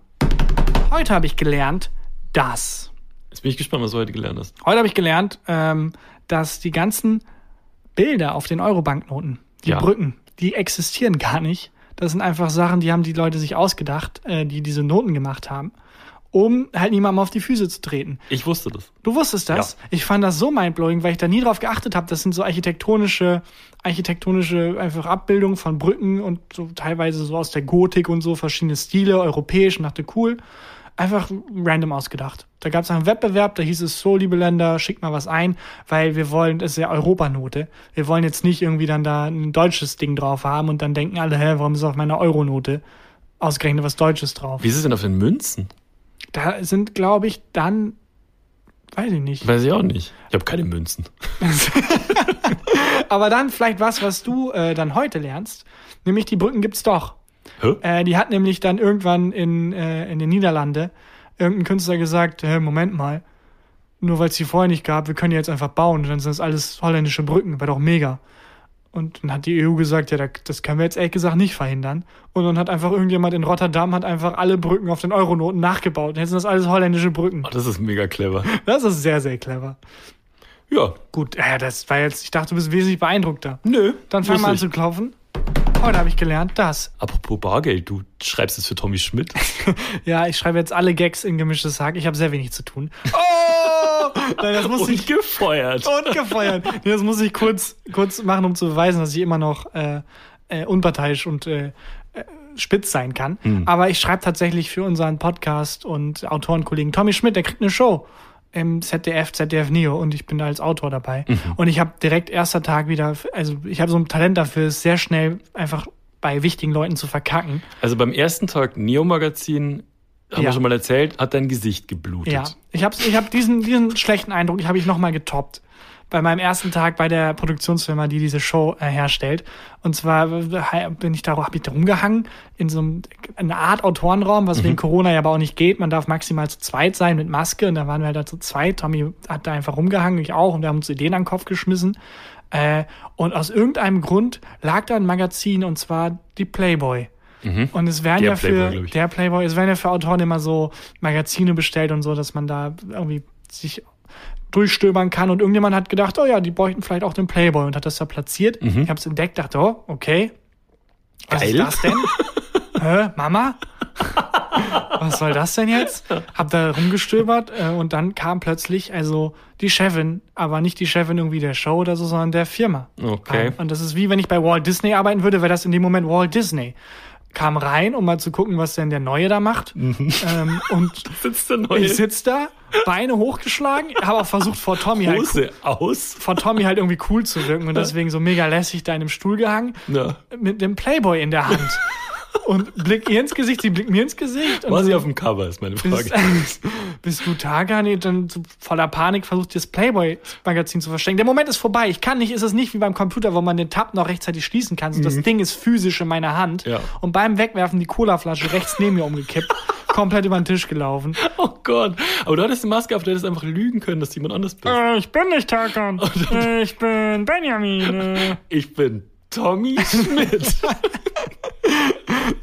Heute habe ich gelernt, dass.
Jetzt bin ich gespannt, was du heute gelernt hast.
Heute habe ich gelernt, ähm, dass die ganzen Bilder auf den Euro-Banknoten, die
Ja.
Brücken, die existieren gar nicht. Das sind einfach Sachen, die haben die Leute sich ausgedacht, äh, die diese Noten gemacht haben, um halt niemandem auf die Füße zu treten.
Ich wusste das.
Du wusstest das?
Ja.
Ich fand das so mindblowing, weil ich da nie drauf geachtet habe. Das sind so architektonische, architektonische einfach Abbildungen von Brücken und so teilweise so aus der Gotik und so verschiedene Stile, europäisch und dachte cool. Einfach random ausgedacht. Da gab es einen Wettbewerb, da hieß es so, liebe Länder, schickt mal was ein, weil wir wollen, das ist ja Europanote. Wir wollen jetzt nicht irgendwie dann da ein deutsches Ding drauf haben und dann denken alle, hä, warum ist auf meiner Euronote ausgerechnet was Deutsches drauf?
Wie ist es denn auf den Münzen?
Da sind, glaube ich, dann Weiß ich nicht.
Weiß ich auch nicht. Ich habe keine Münzen.
Aber dann vielleicht was, was du äh, dann heute lernst. Nämlich die Brücken gibt's doch. Äh, die hat nämlich dann irgendwann in, äh, in den Niederlande irgendein Künstler gesagt, hey, Moment mal, nur weil es die vorher nicht gab, wir können die jetzt einfach bauen. Und dann sind das alles holländische Brücken, wäre doch mega. Und dann hat die EU gesagt, ja, da- das können wir jetzt ehrlich gesagt nicht verhindern. Und dann hat einfach irgendjemand in Rotterdam hat einfach alle Brücken auf den Euronoten nachgebaut. Und jetzt sind das alles holländische Brücken.
Oh, das ist mega clever.
Das ist sehr, sehr clever.
Ja.
Gut, äh, das war jetzt, ich dachte, du bist wesentlich beeindruckter.
Nö.
Dann fang mal an zu klopfen. Heute habe ich gelernt, das.
Apropos Bargeld, du schreibst es für Tommy Schmidt.
Ja, ich schreibe jetzt alle Gags in gemischtes Hack. Ich habe sehr wenig zu tun. Oh! Nein, das muss ich
Und gefeuert.
und gefeuert. Nee, das muss ich kurz, kurz machen, um zu beweisen, dass ich immer noch äh, äh, unparteiisch und äh, äh, spitz sein kann. Aber ich schreibe tatsächlich für unseren Podcast und Autorenkollegen Tommy Schmidt, der kriegt eine Show im ZDF, ZDF Neo und ich bin da als Autor dabei. Und ich habe direkt erster Tag wieder, also ich habe so ein Talent dafür, es sehr schnell einfach bei wichtigen Leuten zu verkacken.
Also beim ersten Tag Neo-Magazin, haben
Ja.
wir schon mal erzählt, hat dein Gesicht geblutet.
Ja, ich habe ich hab diesen, diesen schlechten Eindruck, ich habe ich nochmal getoppt. Bei meinem ersten Tag bei der Produktionsfirma, die diese Show äh, herstellt. Und zwar bin ich da, habe ich da rumgehangen in so einem, eine Art Autorenraum, was wegen Corona ja aber auch nicht geht. Man darf maximal zu zweit sein mit Maske. Und da waren wir halt da zu zweit. Tommy hat da einfach rumgehangen, ich auch. Und wir haben uns Ideen an den Kopf geschmissen. Äh, und aus irgendeinem Grund lag da ein Magazin, und zwar die Playboy. Und es werden
Der
ja
Playboy,
für
ich.
der Playboy, es werden ja für Autoren immer so Magazine bestellt und so, dass man da irgendwie sich durchstöbern kann. Und irgendjemand hat gedacht, oh ja, die bräuchten vielleicht auch den Playboy und hat das da platziert. Ich habe es entdeckt, dachte, oh, okay. Was
Geil.
ist das denn? Hä, Mama? Was soll das denn jetzt? Hab da rumgestöbert äh, und dann kam plötzlich also die Chefin, aber nicht die Chefin irgendwie der Show oder so, sondern der Firma.
Okay.
Und das ist wie wenn ich bei Walt Disney arbeiten würde, wäre das in dem Moment Walt Disney. Kam rein, um mal zu gucken, was denn der Neue da macht. Ähm, und
Sitzt der neue
ich sitz da, Beine hochgeschlagen, habe auch versucht vor Tommy halt
Hose aus?
vor Tommy halt irgendwie cool zu wirken und deswegen so mega lässig da in dem Stuhl gehangen
Na.
mit dem Playboy in der Hand. Und blick ihr ins Gesicht, sie blickt mir ins Gesicht.
War
so,
sie auf dem Cover, ist meine Frage.
bist, bist du Tagan? Nee, dann so voller Panik versucht, das Playboy-Magazin zu verstecken. Der Moment ist vorbei. Ich kann nicht, ist es nicht wie beim Computer, wo man den Tab noch rechtzeitig schließen kann. So, Das Ding ist physisch in meiner Hand.
Mhm. Ja.
Und beim Wegwerfen die Colaflasche rechts neben mir umgekippt. komplett über den Tisch gelaufen.
Oh Gott. Aber du hattest eine Maske auf, du hättest einfach lügen können, dass jemand anders bist.
Äh, ich bin nicht. Äh, ich bin Benjamin.
Ich bin Tommy Schmidt.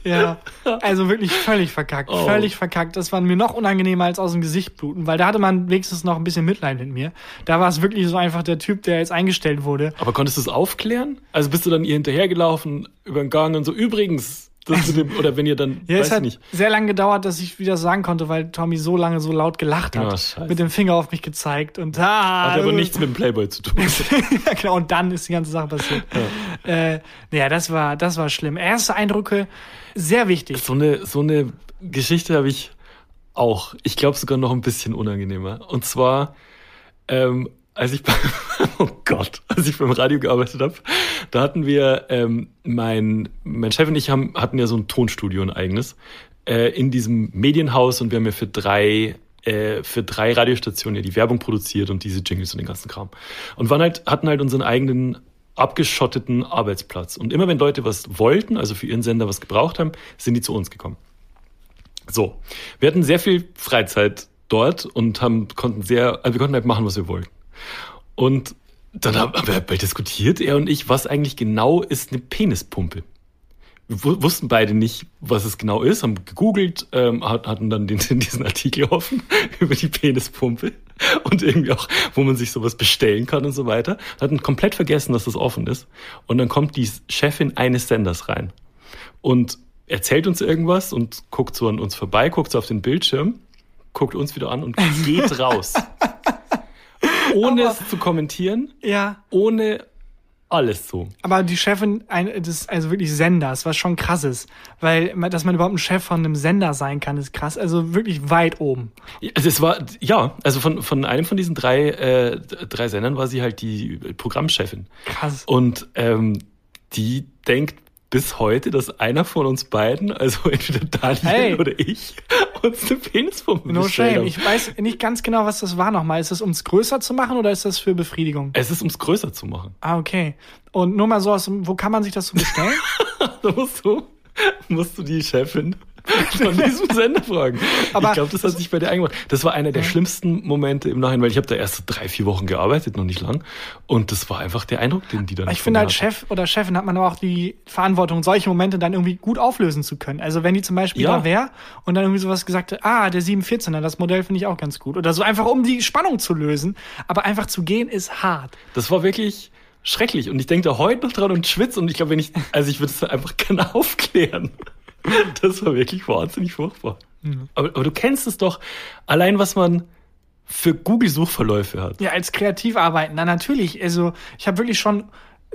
Ja, also wirklich völlig verkackt,
Oh.
völlig verkackt. Das war mir noch unangenehmer als aus dem Gesicht bluten, weil da hatte man wenigstens noch ein bisschen Mitleid mit mir. Da war es wirklich so einfach der Typ, der jetzt eingestellt wurde.
Aber konntest du es aufklären? Also bist du dann ihr hinterhergelaufen über den Gang und so, übrigens, dem, oder wenn ihr dann,
Ja,
weiß
es hat
ich nicht.
sehr lange gedauert, dass ich wieder sagen konnte, weil Tommy so lange so laut gelacht hat,
scheiße.
mit dem Finger auf mich gezeigt und ah,
Hat aber nichts mit dem Playboy zu tun.
ja, genau, und dann ist die ganze Sache passiert. Ja, äh, ja das war, das war schlimm. Erste Eindrücke, sehr wichtig.
So eine, so eine Geschichte habe ich auch. Ich glaube sogar noch ein bisschen unangenehmer. Und zwar, ähm, als ich beim, oh Gott, als ich beim Radio gearbeitet habe, da hatten wir, ähm, mein, mein Chef und ich haben, hatten ja so ein Tonstudio, ein eigenes, äh, in diesem Medienhaus und wir haben ja für drei äh, für drei Radiostationen ja die Werbung produziert und diese Jingles und den ganzen Kram. Und waren halt, hatten halt unseren eigenen abgeschotteten Arbeitsplatz. Und immer wenn Leute was wollten, also für ihren Sender was gebraucht haben, sind die zu uns gekommen. So, wir hatten sehr viel Freizeit dort und haben, konnten sehr, also wir konnten halt machen, was wir wollten. Und dann haben wir halt diskutiert, er und ich, was eigentlich genau ist eine Penispumpe. Wir wu- wussten beide nicht, was es genau ist, haben gegoogelt, ähm, hat- hatten dann den, diesen Artikel offen über die Penispumpe und irgendwie auch, wo man sich sowas bestellen kann und so weiter. Hatten komplett vergessen, dass das offen ist. Und dann kommt die Chefin eines Senders rein und erzählt uns irgendwas und guckt so an uns vorbei, guckt so auf den Bildschirm, guckt uns wieder an und geht raus. Ohne es zu kommentieren,
Ja,
ohne alles so.
aber die Chefin des, also wirklich Senders, was schon krass ist. Weil, dass man überhaupt ein Chef von einem Sender sein kann, ist krass. Also wirklich weit oben.
Also es war, ja, also von, von einem von diesen drei, äh, drei Sendern war sie halt die Programmchefin.
Krass.
Und ähm, die denkt bis heute, dass einer von uns beiden, also entweder Daniel
Hey.
oder ich, kurz eine Penispumpe
No
bestellt
shame. Ich weiß nicht ganz genau, was das war nochmal. Ist das, um es größer zu machen oder ist das für Befriedigung?
Es ist, ums größer zu machen.
Ah, okay. Und nur mal so aus, wo kann man sich das so bestellen?
Da musst du, musst du die Chefin von diesem Sender fragen.
Aber-
ich glaube, das hat sich bei dir eingemacht. Das war einer der schlimmsten Momente im Nachhinein, weil ich habe da erst so drei, vier Wochen gearbeitet, noch nicht lang. Und das war einfach der Eindruck, den die dann
Ich finde, als
hatten.
Chef oder Chefin hat man aber auch die Verantwortung, solche Momente dann irgendwie gut auflösen zu können. Also wenn die zum Beispiel
Ja.
da wäre und dann irgendwie sowas gesagt hat, ah, der 714er, das Modell finde ich auch ganz gut. Oder so einfach, um die Spannung zu lösen. Aber einfach zu gehen ist hart.
Das war wirklich schrecklich. Und ich denke da heute noch dran und schwitze. Und ich glaube, wenn ich, also ich würde es einfach gerne aufklären. Das war wirklich wahnsinnig furchtbar. Aber, aber du kennst es doch, allein was man für Google-Suchverläufe hat.
Ja, als kreativ arbeiten, dann natürlich. Also ich habe wirklich schon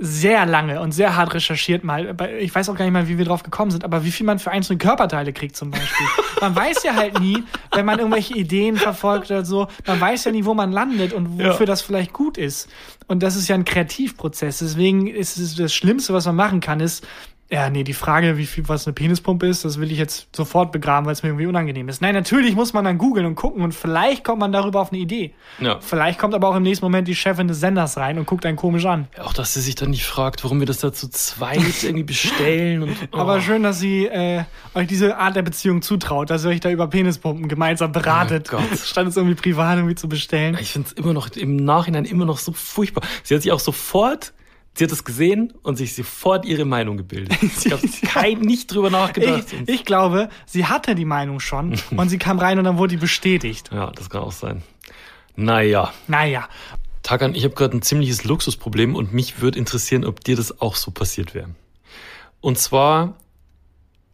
sehr lange und sehr hart recherchiert mal. Ich weiß auch gar nicht mal, wie wir drauf gekommen sind, aber wie viel man für einzelne Körperteile kriegt zum Beispiel. man weiß ja halt nie, wenn man irgendwelche Ideen verfolgt oder so, man weiß ja nie, wo man landet und wofür
Ja.
das vielleicht gut ist. Und das ist ja ein Kreativprozess. Deswegen ist es das Schlimmste, was man machen kann, ist, ja, nee, die Frage, wie viel was eine Penispumpe ist, das will ich jetzt sofort begraben, weil es mir irgendwie unangenehm ist. Nein, natürlich muss man dann googeln und gucken und vielleicht kommt man darüber auf eine Idee.
Ja.
Vielleicht kommt aber auch im nächsten Moment die Chefin des Senders rein und guckt einen komisch an.
Auch, dass sie sich dann nicht fragt, warum wir das da zu zweit irgendwie bestellen. Und, oh.
Aber schön, dass sie äh, euch diese Art der Beziehung zutraut, dass ihr euch da über Penispumpen gemeinsam beratet,
Oh Gott.
statt es irgendwie privat irgendwie zu bestellen.
Ich finde es immer noch, im Nachhinein immer noch so furchtbar. Sie hat sich auch sofort, sie hat es gesehen und sich sofort ihre Meinung gebildet. Ich habe kein nicht drüber nachgedacht.
Ich, ich glaube, sie hatte die Meinung schon und sie kam rein und dann wurde die bestätigt.
ja, das kann auch sein. Naja,
Naja,
Takan, ich habe gerade ein ziemliches Luxusproblem und mich würde interessieren, ob dir das auch so passiert wäre. Und zwar,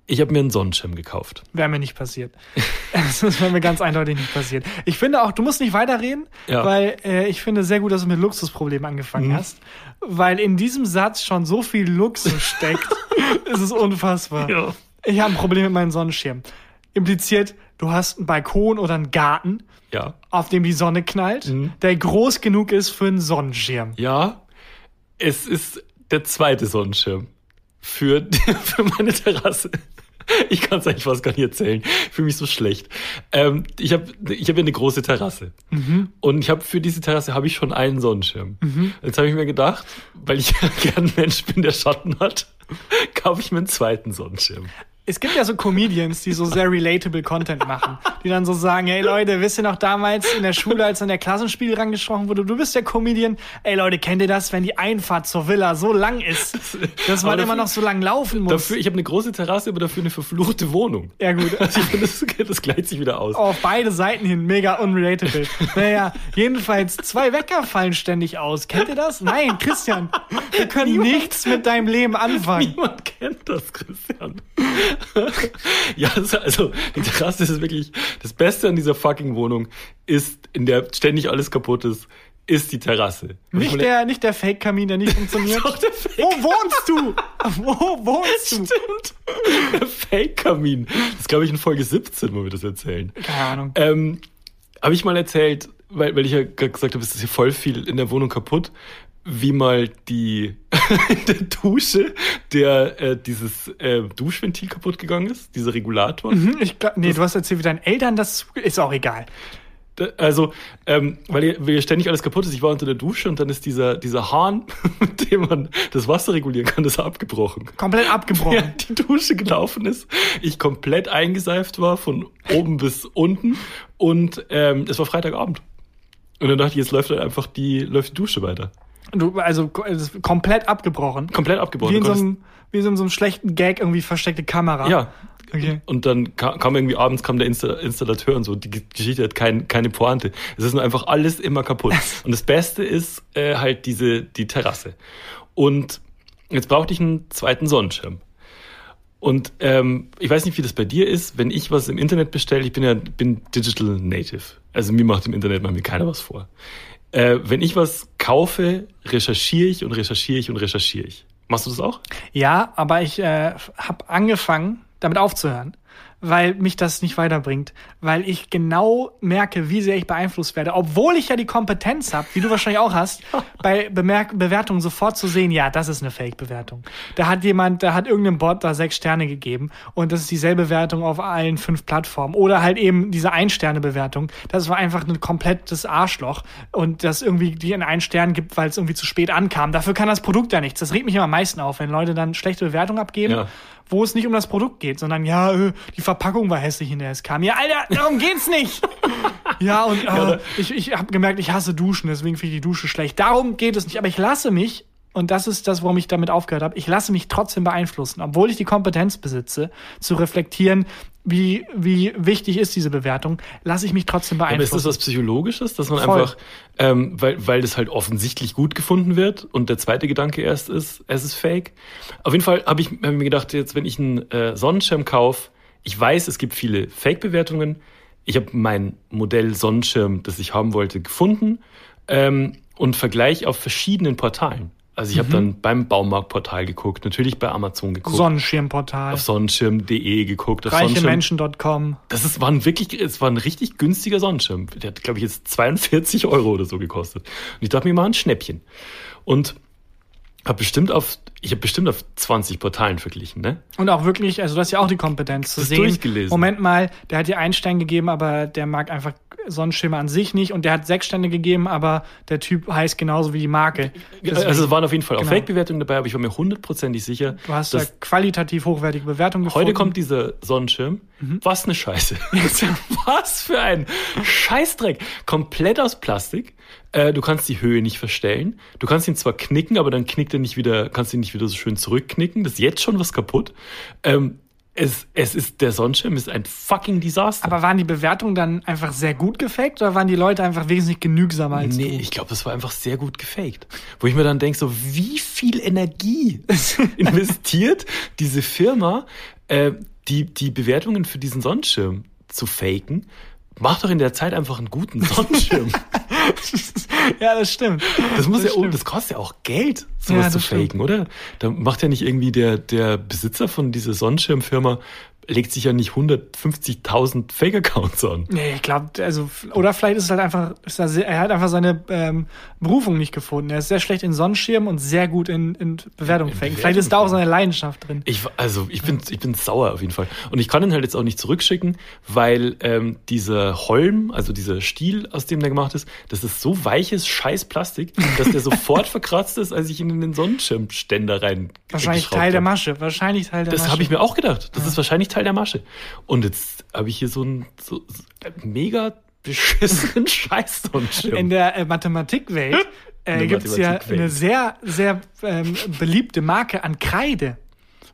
ich habe mir einen Sonnenschirm gekauft.
wäre mir nicht passiert. Das wäre mir ganz eindeutig nicht passiert. Ich finde auch, du musst nicht weiterreden,
Ja. Mhm.
weil äh, ich finde sehr gut, dass du mit Luxusproblemen angefangen hast. Weil in diesem Satz schon so viel Luxus steckt. es ist unfassbar.
Ja.
Ich habe ein Problem mit meinem Sonnenschirm. Impliziert, du hast einen Balkon oder einen Garten,
Ja.
auf dem die Sonne knallt, der groß genug ist für einen Sonnenschirm.
Ja, es ist der zweite Sonnenschirm für, für meine Terrasse. Ich kann es eigentlich fast gar nicht erzählen. Ich fühle mich so schlecht. Ähm, ich habe ich hab ja eine große Terrasse. Und ich habe für diese Terrasse habe ich schon einen Sonnenschirm. Jetzt habe ich mir gedacht, weil ich ja gern ein Mensch bin, der Schatten hat, kaufe ich mir einen zweiten Sonnenschirm.
Es gibt ja so Comedians, die so sehr relatable Content machen, die dann so sagen, hey Leute, wisst ihr noch damals in der Schule, als an der Klassenspiel rangesprochen wurde, du bist der Comedian, ey Leute, kennt ihr das, wenn die Einfahrt zur Villa so lang ist, dass man
Aber
immer
dafür-
noch so lang laufen muss?
Dafür, ich habe eine große Terrasse, aber dafür eine verfluchte Wohnung.
ja gut,
Also ich finde, das, das gleicht sich wieder aus.
auf beide Seiten hin mega unrelatable. Naja, jedenfalls, zwei Wecker fallen ständig aus. Kennt ihr das? Nein, Christian, wir können nichts mit deinem Leben anfangen.
Niemand kennt das, Christian. ja, also, die Terrasse ist wirklich das Beste an dieser fucking Wohnung ist, in der ständig alles kaputt ist, ist die Terrasse.
Nicht der, nicht der Fake-Kamin, der nicht funktioniert.
Doch, der Fake-
Wo wohnst du? Wo wohnst du?
Stimmt. Der Fake-Kamin. Das ist, glaube ich, in Folge 17, wo wir das erzählen.
Keine Ahnung.
Ähm, habe ich mal erzählt, weil, weil ich ja gesagt habe, es ist hier voll viel in der Wohnung kaputt, wie mal die in der Dusche der äh, dieses äh, Duschventil kaputt gegangen ist, dieser Regulator.
Hm, Ich glaub, nee, du hast erzählt, wie deinen Eltern das ist auch egal.
Da- Also, ähm, weil hier, weil hier ständig alles kaputt ist. Ich war unter der Dusche und dann ist dieser, dieser Hahn, mit dem man das Wasser regulieren kann, das ist abgebrochen.
Komplett abgebrochen.
Ja, die Dusche gelaufen ist, ich komplett eingeseift war von oben bis unten und ähm, es war Freitagabend. Und dann dachte ich, jetzt läuft halt einfach die, läuft die Dusche weiter.
Du, also komplett abgebrochen.
Komplett abgebrochen.
Wie in, so einem, wie in so einem schlechten Gag irgendwie versteckte Kamera.
ja.
Okay.
Und dann ka- kam irgendwie abends kam der Insta Installateur und so. Die Ge- Geschichte hat kein, keine Pointe. Es ist nur einfach alles immer kaputt. Und das Beste ist äh, halt diese die Terrasse. Und jetzt brauchte ich einen zweiten Sonnenschirm. Und ähm, ich weiß nicht, wie das bei dir ist, wenn ich was im Internet bestelle. Ich bin ja bin Digital Native. Also mir macht im Internet macht mir keiner was vor. Äh, wenn ich was kaufe, recherchiere ich und recherchiere ich und recherchiere ich. Machst du das auch?
Ja, aber ich äh, habe angefangen, damit aufzuhören. Weil mich das nicht weiterbringt. Weil ich genau merke, wie sehr ich beeinflusst werde. Obwohl ich ja die Kompetenz habe, wie du wahrscheinlich auch hast, bei Bemerk Bewertungen sofort zu sehen, ja, das ist eine Fake-Bewertung. Da hat jemand, da hat irgendein Bot da sechs Sterne gegeben und das ist dieselbe Bewertung auf allen fünf Plattformen. Oder halt eben diese Ein-Sterne-Bewertung. Das war einfach ein komplettes Arschloch und das irgendwie die in einen Stern gibt, weil es irgendwie zu spät ankam. Dafür kann das Produkt ja nichts. Das regt mich immer am meisten auf, wenn Leute dann schlechte Bewertungen abgeben.
Ja
wo es nicht um das Produkt geht, sondern ja, äh, die Verpackung war hässlich, in der es kam. Ja, Alter, darum geht's nicht. ja, und äh, ich, ich habe gemerkt, ich hasse Duschen, deswegen finde ich die Dusche schlecht. Darum geht es nicht. Aber ich lasse mich, und das ist das, warum ich damit aufgehört habe, ich lasse mich trotzdem beeinflussen, obwohl ich die Kompetenz besitze, zu reflektieren, wie, wie wichtig ist diese Bewertung, lasse ich mich trotzdem beeinflussen.
Aber ist das was Psychologisches, dass man
Voll.
einfach, ähm, weil, weil das halt offensichtlich gut gefunden wird und der zweite Gedanke erst ist, es ist fake? Auf jeden Fall habe ich, hab ich mir gedacht, jetzt wenn ich einen äh, Sonnenschirm kaufe, ich weiß, es gibt viele Fake-Bewertungen. Ich habe mein Modell Sonnenschirm, das ich haben wollte, gefunden ähm, und vergleich auf verschiedenen Portalen. Also ich habe dann beim Baumarktportal geguckt, natürlich bei Amazon geguckt,
Sonnenschirmportal,
auf sonnenschirm.de geguckt,
reichemenschen.com.
das ist, war ein wirklich, es war ein richtig günstiger Sonnenschirm. Der hat, glaube ich, jetzt 42 Euro oder so gekostet. Und ich dachte mir mal ein Schnäppchen. Und habe bestimmt auf, ich habe bestimmt auf 20 Portalen verglichen, ne?
Und auch wirklich, also du hast ja auch die Kompetenz zu
Das
sehen.
durchgelesen.
Moment mal, der hat dir einen Stern gegeben, aber der mag einfach Sonnenschirme an sich nicht. Und der hat sechs Sterne gegeben, aber der Typ heißt genauso wie die Marke. Deswegen,
also es waren auf jeden Fall auch
Genau.
Fake-Bewertungen dabei, aber ich war mir hundertprozentig sicher,
du hast da qualitativ hochwertige Bewertungen gefunden.
heute kommt dieser Sonnenschirm.
Mhm.
Was eine Scheiße. Was für ein Scheißdreck. Komplett aus Plastik. Äh, du kannst die Höhe nicht verstellen. Du kannst ihn zwar knicken, aber dann knickt er nicht wieder, kannst ihn nicht wieder so schön zurückknicken. Das ist jetzt schon was kaputt. Ähm, es, es ist, der Sonnenschirm ist ein fucking Desaster.
Aber waren die Bewertungen dann einfach sehr gut gefaked oder waren die Leute einfach wesentlich genügsamer als
Nee, ich glaube, das war einfach sehr gut gefaked. Wo ich mir dann denke, so wie viel Energie investiert diese Firma, äh, die, die Bewertungen für diesen Sonnenschirm zu faken? Mach doch in der Zeit einfach einen guten Sonnenschirm.
ja, das stimmt.
Das muss
Das
ja, oh,
stimmt.
das kostet ja auch Geld,
Ja,
sowas
das
zu
stimmt.
faken, oder? Da macht ja nicht irgendwie der, der Besitzer von dieser Sonnenschirmfirma, legt sich ja nicht 150.000 Fake-Accounts an.
Nee, ich glaube, also, oder vielleicht ist es halt einfach, er, hat einfach seine ähm, Berufung nicht gefunden. Er ist sehr schlecht in Sonnenschirm und sehr gut in, in Bewertung
In.
Vielleicht ist da auch seine Leidenschaft drin.
Ich, also ich bin, ich bin sauer auf jeden Fall. Und ich kann ihn halt jetzt auch nicht zurückschicken, weil ähm, dieser Holm, also dieser Stiel, aus dem der gemacht ist, das ist so weiches Scheiß-Plastik, dass der sofort verkratzt ist, als ich ihn in den Sonnenschirmständer rein
Wahrscheinlich Teil der
hab.
Masche. Wahrscheinlich Teil der
Das
Masche.
habe ich mir auch gedacht. Das ist wahrscheinlich Teil der Masche. Und jetzt habe ich hier so einen so, so mega beschissenen Scheiß.
In der äh, Mathematikwelt äh, gibt es ja eine sehr, sehr ähm, beliebte Marke an Kreide.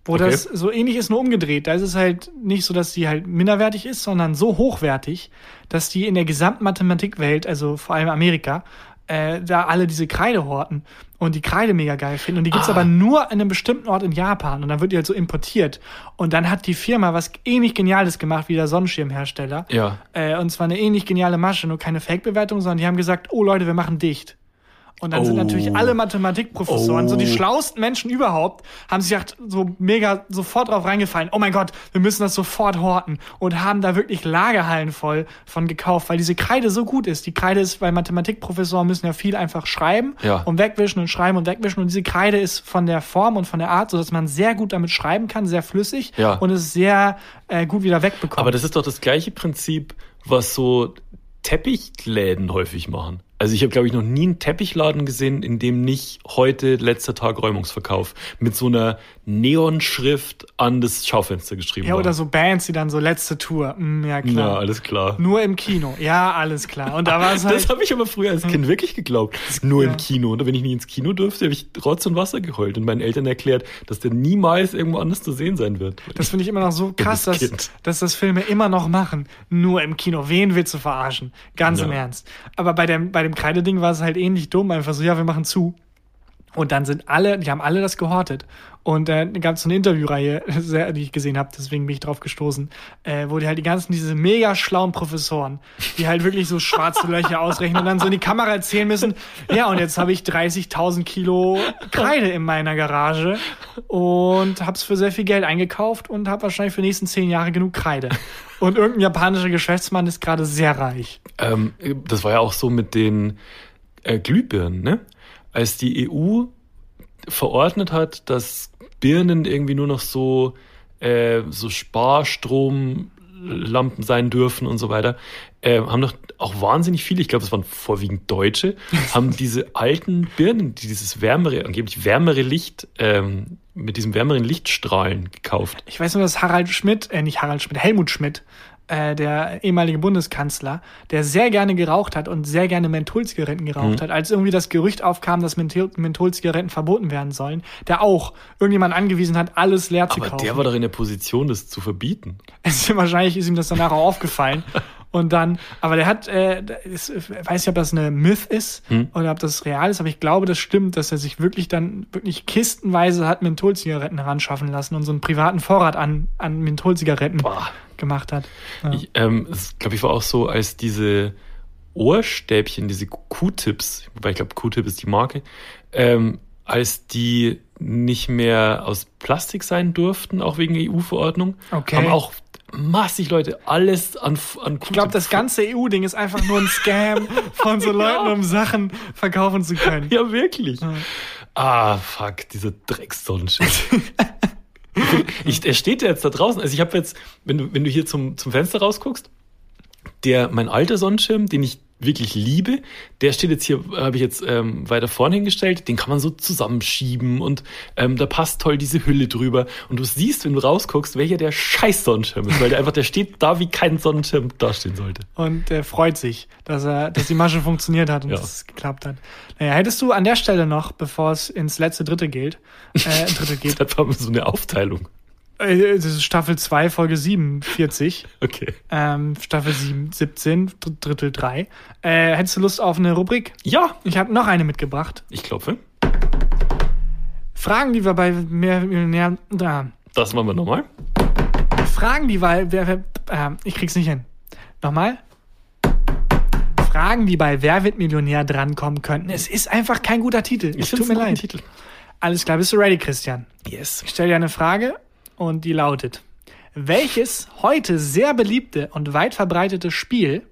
Wo
Okay.
das so ähnlich ist, nur umgedreht. Da ist es halt nicht so, dass die halt minderwertig ist, sondern so hochwertig, dass die in der gesamten Mathematikwelt, also vor allem Amerika, äh, da alle diese Kreide horten und die Kreide mega geil finden. Und die gibt's
Ah.
aber nur an einem bestimmten Ort in Japan. Und dann wird die halt so importiert. Und dann hat die Firma was ähnlich Geniales gemacht wie der Sonnenschirmhersteller.
Ja.
Äh, und zwar eine ähnlich geniale Masche, nur keine Fake-Bewertung, sondern die haben gesagt, oh Leute, wir machen dicht. Und dann sind
Oh.
natürlich alle Mathematikprofessoren, so die
Oh.
schlauesten Menschen überhaupt, haben sich gedacht, so mega sofort drauf reingefallen. Oh mein Gott, wir müssen das sofort horten. Und haben da wirklich Lagerhallen voll von gekauft, weil diese Kreide so gut ist. Die Kreide ist, weil Mathematikprofessoren müssen ja viel einfach schreiben
Ja.
und wegwischen und schreiben und wegwischen. Und diese Kreide ist von der Form und von der Art, so dass man sehr gut damit schreiben kann, sehr flüssig
Ja.
und es sehr äh, gut wieder wegbekommt.
Aber das ist doch das gleiche Prinzip, was so Teppichläden häufig machen. Also ich habe, glaube ich, noch nie einen Teppichladen gesehen, in dem nicht heute letzter Tag Räumungsverkauf mit so einer Neonschrift an das Schaufenster geschrieben
Ja,
war.
oder so Bands, die dann so letzte Tour. Mm, ja,
Ja,
klar.
alles klar.
Nur im Kino. Ja, alles klar. Und da war es halt.
Das habe ich aber früher als Kind wirklich geglaubt. Nur
ja.
im Kino. Und wenn ich nicht ins Kino durfte, habe ich Rotz und Wasser geheult und meinen Eltern erklärt, dass der niemals irgendwo anders zu sehen sein wird.
Das finde ich immer noch so krass, dass,
Dummes Kind.
dass das Filme immer noch machen. Nur im Kino. Wen willst du verarschen? Ganz im
Ja.
Ernst. Aber bei dem, bei dem Kreideding war es halt ähnlich dumm. Einfach so, ja, wir machen zu. Und dann sind alle, die haben alle das gehortet. Und äh, gab es so eine Interviewreihe, die ich gesehen habe, deswegen bin ich drauf gestoßen, äh, wo die halt die ganzen, diese mega schlauen Professoren, die halt wirklich so schwarze Löcher ausrechnen und dann so in die Kamera erzählen müssen, ja, und jetzt habe ich 30.000 Kilo Kreide in meiner Garage und hab's für sehr viel Geld eingekauft und habe wahrscheinlich für die nächsten zehn Jahre genug Kreide. Und irgendein japanischer Geschäftsmann ist gerade sehr reich.
Ähm, das war ja auch so mit den äh, Glühbirnen, ne? Als die EU verordnet hat, dass Birnen irgendwie nur noch so, äh, so Sparstromlampen sein dürfen und so weiter, äh, haben doch auch wahnsinnig viele, ich glaube, es waren vorwiegend Deutsche, haben diese alten Birnen, die dieses wärmere, angeblich wärmere Licht, ähm, mit diesem wärmeren Lichtstrahlen gekauft.
Ich weiß nur, dass Harald Schmidt, äh, nicht Harald Schmidt, Helmut Schmidt, äh, der ehemalige Bundeskanzler, der sehr gerne geraucht hat und sehr gerne Mentholzigaretten geraucht hat, als irgendwie das Gerücht aufkam, dass Menthol Mentholzigaretten verboten werden sollen, der auch irgendjemand angewiesen hat, alles leer zu
Aber
kaufen.
der war doch in der Position, das zu verbieten.
Es ist, wahrscheinlich ist ihm das danach auch aufgefallen. Und dann, aber der hat, äh, ist, ich weiß nicht, ob das eine Myth ist oder ob das real ist, aber ich glaube, das stimmt, dass er sich wirklich dann wirklich kistenweise hat Mentholzigaretten heranschaffen lassen und so einen privaten Vorrat an, an Mentholzigaretten
Boah.
gemacht hat. Ja.
Ich, ähm, es glaube ich war auch so, als diese Ohrstäbchen, diese Q-Tips, wobei ich glaube Q-Tip ist die Marke, ähm, als die nicht mehr aus Plastik sein durften, auch wegen EU-Verordnung,
Okay.
haben auch massig Leute alles an, an
Ich glaube, das ganze EU-Ding ist einfach nur ein Scam von so Leuten, um Sachen verkaufen zu können.
Ja, wirklich. Ah, fuck, dieser Drecksonnenschein. ich, er steht ja jetzt da draußen. Also ich habe jetzt, wenn du, wenn du hier zum, zum Fenster rausguckst, der, mein alter Sonnenschirm, den ich wirklich liebe, der steht jetzt hier, habe ich jetzt ähm, weiter vorne hingestellt, den kann man so zusammenschieben und ähm, da passt toll diese Hülle drüber. Und du siehst, wenn du rausguckst, welcher der scheiß Sonnenschirm ist, weil der einfach, der steht da, wie kein Sonnenschirm dastehen sollte.
Und er freut sich, dass er, dass die Masche funktioniert hat und
Ja.
dass es geklappt hat. Naja, hättest du an der Stelle noch, bevor es ins letzte Dritte geht, äh, Dritte geht,
Das war so eine Aufteilung.
Äh, das ist Staffel 2, Folge 47,
Okay.
ähm, Staffel 7, 17, Dr- Drittel 3. Äh, hättest du Lust auf eine Rubrik?
Ja,
Ich habe noch eine mitgebracht.
ich klopfe.
Fragen, die wir bei mehr Millionär, da,
Das machen wir nochmal.
Fragen, die bei, wer, äh, ich krieg's nicht hin. Nochmal. Fragen, die bei Wer wird Millionär drankommen könnten. Es ist einfach kein guter Titel. Es tut mir leid.
Titel.
Alles klar, bist du ready, Christian?
Yes.
Ich stelle dir eine Frage und die lautet: Welches heute sehr beliebte und weit verbreitete Spiel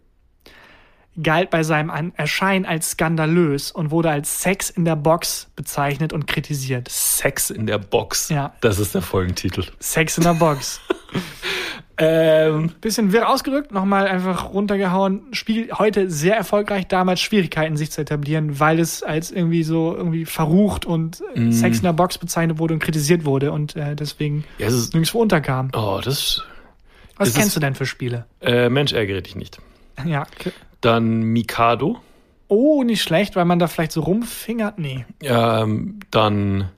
galt bei seinem Erscheinen als skandalös und wurde als Sex in der Box bezeichnet und kritisiert?
Sex in der Box.
Ja.
Das ist der Folgentitel.
Sex in der Box.
Ähm,
Bisschen wirr ausgedrückt, nochmal einfach runtergehauen. Spiel heute sehr erfolgreich, damals Schwierigkeiten sich zu etablieren, weil es als irgendwie so irgendwie verrucht und äh, Sex in der Box bezeichnet wurde und kritisiert wurde und äh, deswegen
ja, es ist,
nirgendwo unterkam.
oh, das
Was kennst
ist-
du denn für Spiele?
äh, Mensch, ärgere dich nicht.
Ja. k-
Dann Mikado.
Oh, nicht schlecht, weil man da vielleicht so rumfingert. Nee.
Ähm, dann,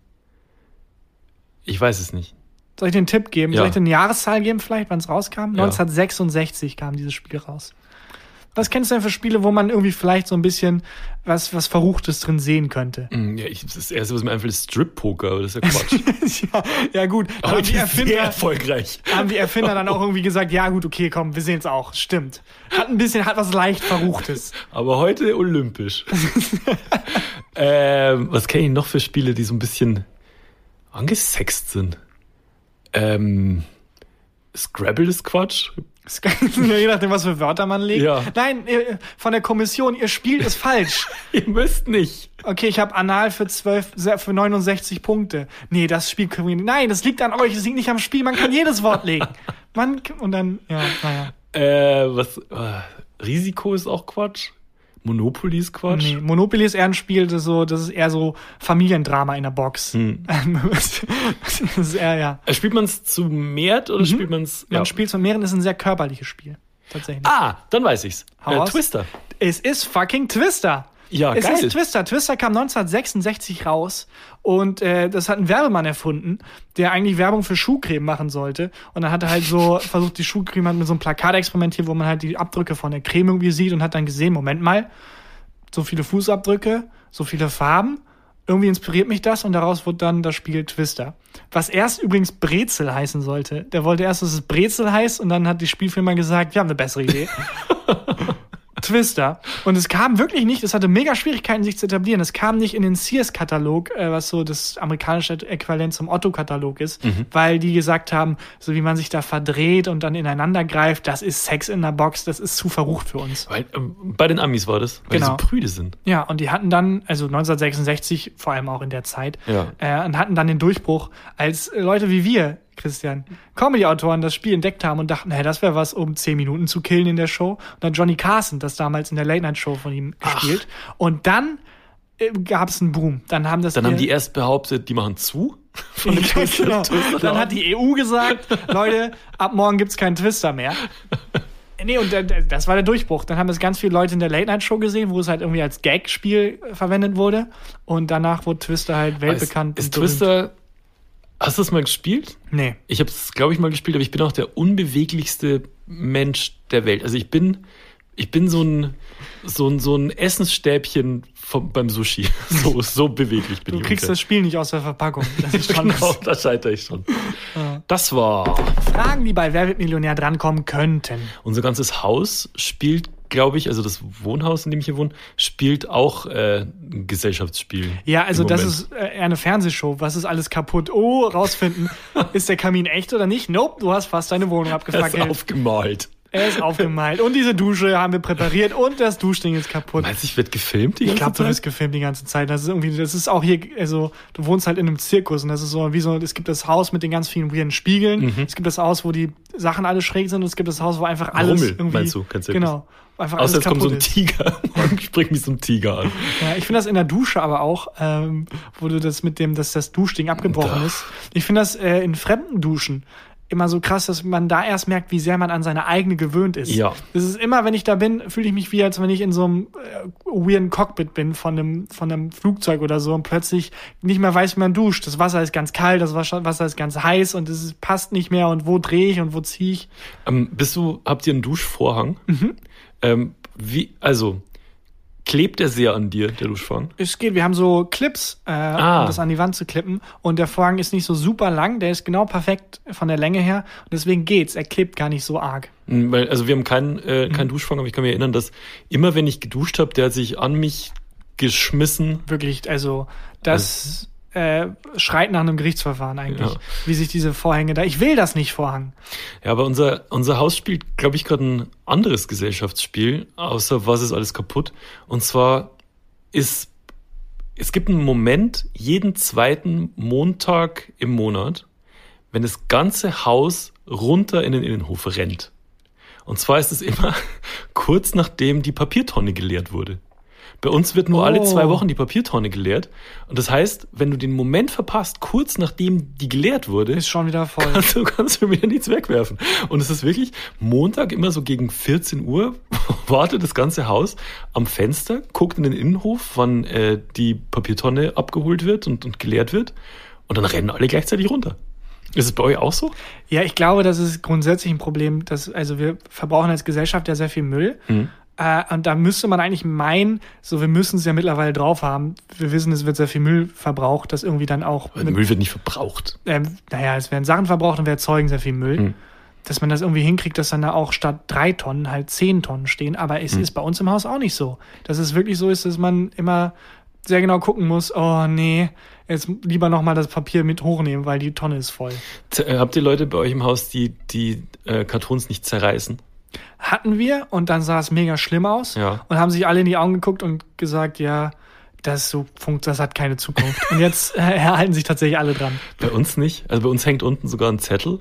ich weiß es nicht.
Soll ich dir einen Tipp geben?
Ja.
Soll ich eine Jahreszahl geben, vielleicht, wann es rauskam?
Ja.
1966 kam dieses Spiel raus. Was kennst du denn für Spiele, wo man irgendwie vielleicht so ein bisschen was, was Verruchtes drin sehen könnte?
Hm, Ja, ich, das erste, was mir einfällt, ist Strip-Poker, aber das ist ja Quatsch.
ja, ja, gut.
Aber
haben die,
sehr
Erfinder,
erfolgreich.
haben die Erfinder dann auch irgendwie gesagt, ja gut, okay, komm, wir sehen es auch. Stimmt. Hat ein bisschen, hat was leicht Verruchtes.
Aber heute olympisch. ähm, was kenne ich noch für Spiele, die so ein bisschen angesext sind? Ähm, Scrabble ist Quatsch.
Es Je nachdem, was für Wörter man legt.
Ja.
Nein, ihr- von der Kommission, ihr Spiel ist falsch.
Ihr müsst nicht.
Okay, ich habe Anal für 12, se- für 69 Punkte. Nee, das Spiel können wir nicht. Nein, das liegt an euch, das liegt nicht am Spiel. Man kann jedes Wort legen. Man, und dann, ja, naja.
Äh, was? Äh, Risiko ist auch Quatsch. Monopoly ist Quatsch.
Nee, Monopoly ist eher ein Spiel, das, so, das ist eher so Familiendrama in der Box.
Hm.
das ist eher, ja.
Äh, Spielt man es zu mehrt oder spielt man es?
Man spielt von mehreren, ist ein sehr körperliches Spiel. Tatsächlich.
Ah, dann weiß ich's. Äh. Twister.
Es ist fucking Twister.
Ja,
es
geil.
ist Twister. Twister kam 1966 raus und äh, das hat ein Werbemann erfunden, der eigentlich Werbung für Schuhcreme machen sollte. Und dann hat er halt so versucht, die Schuhcreme hat mit so einem Plakat experimentiert, wo man halt die Abdrücke von der Creme irgendwie sieht und hat dann gesehen, Moment mal, so viele Fußabdrücke, so viele Farben, irgendwie inspiriert mich das und daraus wurde dann das Spiel Twister. Was erst übrigens Brezel heißen sollte. Der wollte erst, dass es Brezel heißt und dann hat die Spielfirma gesagt, wir haben eine bessere Idee. Twister. Und es kam wirklich nicht, es hatte mega Schwierigkeiten, sich zu etablieren. Es kam nicht in den Sears-Katalog, äh, was so das amerikanische Äquivalent zum Otto-Katalog ist,
Mhm.
weil die gesagt haben, so wie man sich da verdreht und dann ineinander greift, das ist Sex in der Box, das ist zu verrucht für uns.
Weil, ähm, bei den Amis war das, weil
Genau.
die so prüde sind.
Ja, und die hatten dann, also 1966, vor allem auch in der Zeit,
Ja.
äh, und hatten dann den Durchbruch, als Leute wie wir, Christian, Comedy-Autoren das Spiel entdeckt haben und dachten, hey, das wäre was, um 10 Minuten zu killen in der Show. Und dann Johnny Carson, das damals in der Late-Night-Show von ihm gespielt. Und dann äh, gab es einen Boom. Dann haben das
Dann haben die erst behauptet, die machen zu. Von Twister-
genau.
Twister-
Dann hat die EU gesagt, Leute, ab morgen gibt's keinen Twister mehr. Nee, und äh, das war der Durchbruch. Dann haben das ganz viele Leute in der Late-Night-Show gesehen, wo es halt irgendwie als Gag-Spiel verwendet wurde. Und danach wurde Twister halt weltbekannt.
Ist, ist. Twister. Hast du das mal gespielt?
Nee.
Ich habe es, glaube ich, mal gespielt, aber ich bin auch der unbeweglichste Mensch der Welt. Also ich bin, ich bin so ein, so ein, so ein Essensstäbchen vom, beim Sushi. So, so beweglich bin
Du
ich.
kriegst
ungefähr.
das Spiel nicht aus der Verpackung. Das ist schon
Genau, da scheitere ich schon. Das war.
Fragen, die bei Wer wird Millionär drankommen könnten.
Unser ganzes Haus spielt, glaube ich, also das Wohnhaus, in dem ich hier wohne, spielt auch äh, ein Gesellschaftsspiel.
Ja, also das ist äh, eher eine Fernsehshow. Was ist alles kaputt? Oh, rausfinden. ist der Kamin echt oder nicht? Nope, du hast fast deine Wohnung
Er ist
abgefackelt.
aufgemalt.
Er ist aufgemalt. Und diese Dusche haben wir präpariert und das Duschding ist kaputt.
Meinst du, ich werde gefilmt die
Ich
ganze
glaube, du
Zeit?
wirst gefilmt die ganze Zeit. Das ist irgendwie, das ist auch hier, also du wohnst halt in einem Zirkus und das ist so wie so, es gibt das Haus mit den ganz vielen weirden Spiegeln, es gibt das Haus, wo die Sachen alle schräg sind und es gibt das Haus, wo einfach alles
Rummel,
irgendwie.
meinst du? Kein Zirkus.
Genau. Einfach
Außer jetzt kommt so ein
ist.
Tiger und spricht mich so ein Tiger an.
Ja, ich finde das in der Dusche aber auch, ähm, wo du das mit dem, dass das Duschding abgebrochen
Da.
ist. Ich finde das äh, in fremden Duschen immer so krass, dass man da erst merkt, wie sehr man an seine eigene gewöhnt ist.
Ja.
Das ist immer, wenn ich da bin, fühle ich mich wie, als wenn ich in so einem äh, weirden Cockpit bin von einem, von einem Flugzeug oder so und plötzlich nicht mehr weiß, wie man duscht. Das Wasser ist ganz kalt, das Wasser ist ganz heiß und es passt nicht mehr und wo drehe ich und wo ziehe ich.
Ähm, bist du, habt ihr einen Duschvorhang?
Mhm.
Ähm, wie, also, klebt der sehr an dir, der Duschvorhang?
Es geht, wir haben so Clips, äh,
Ah.
um das an die Wand zu klippen. Und der Vorhang ist nicht so super lang, der ist genau perfekt von der Länge her. Und deswegen geht's. Er klebt gar nicht so arg.
Hm, Weil, also wir haben keinen äh,
Mhm.
keinen Duschvorhang, aber ich kann mich erinnern, dass immer wenn ich geduscht habe, der hat sich an mich geschmissen.
Wirklich, also das äh, schreit nach einem Gerichtsverfahren eigentlich,
Ja.
wie sich diese Vorhänge da. Ich will das nicht Vorhang.
Ja, aber unser, unser Haus spielt, glaube ich, gerade ein anderes Gesellschaftsspiel, außer was ist alles kaputt. Und zwar ist, es gibt einen Moment jeden zweiten Montag im Monat, wenn das ganze Haus runter in den Innenhof rennt. Und zwar ist es immer kurz nachdem die Papiertonne geleert wurde. Bei uns wird nur
Oh.
alle zwei Wochen die Papiertonne geleert. Und das heißt, wenn du den Moment verpasst, kurz nachdem die geleert wurde,
Ist schon wieder voll.
kannst du, kannst du wieder nichts wegwerfen. Und es ist wirklich Montag immer so gegen 14 Uhr, wartet das ganze Haus am Fenster, guckt in den Innenhof, wann äh, die Papiertonne abgeholt wird und, und geleert wird. Und dann rennen alle gleichzeitig runter. Ist es bei euch auch so?
Ja, ich glaube, das ist grundsätzlich ein Problem, dass, also wir verbrauchen als Gesellschaft ja sehr viel Müll. Äh, und da müsste man eigentlich meinen, so wir müssen es ja mittlerweile drauf haben. Wir wissen, es wird sehr viel Müll verbraucht, das irgendwie dann auch
Weil Müll wird nicht verbraucht.
ähm, naja, es werden Sachen verbraucht und wir erzeugen sehr viel Müll.
Hm.
Dass man das irgendwie hinkriegt, dass dann da auch statt drei Tonnen halt zehn Tonnen stehen. Aber es
Hm.
ist bei uns im Haus auch nicht so. Dass es wirklich so ist, dass man immer sehr genau gucken muss, oh nee, jetzt lieber nochmal das Papier mit hochnehmen, weil die Tonne ist voll.
Äh, habt ihr Leute bei euch im Haus, die die äh, Kartons nicht zerreißen?
Hatten wir und dann sah es mega schlimm aus
Ja.
und haben sich alle in die Augen geguckt und gesagt, ja, das so funkt, das hat keine Zukunft. und jetzt äh, halten sich tatsächlich alle dran.
Bei uns nicht. Also bei uns hängt unten sogar ein Zettel,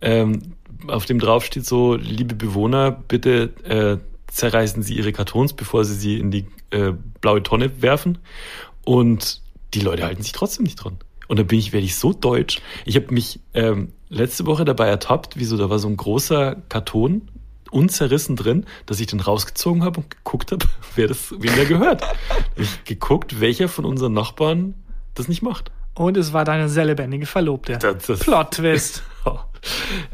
ähm, auf dem drauf steht so, liebe Bewohner, bitte äh, zerreißen Sie Ihre Kartons, bevor Sie sie in die äh, blaue Tonne werfen. Und die Leute halten sich trotzdem nicht dran. Und da bin ich, werde ich so deutsch. Ich habe mich ähm, letzte Woche dabei ertappt, wie so, da war so ein großer Karton unzerrissen drin, dass ich den rausgezogen habe und geguckt habe, wer das, wem der gehört. Ich geguckt, welcher von unseren Nachbarn das nicht macht.
Und es war deine sehr lebendige Verlobte. Plot-Twist.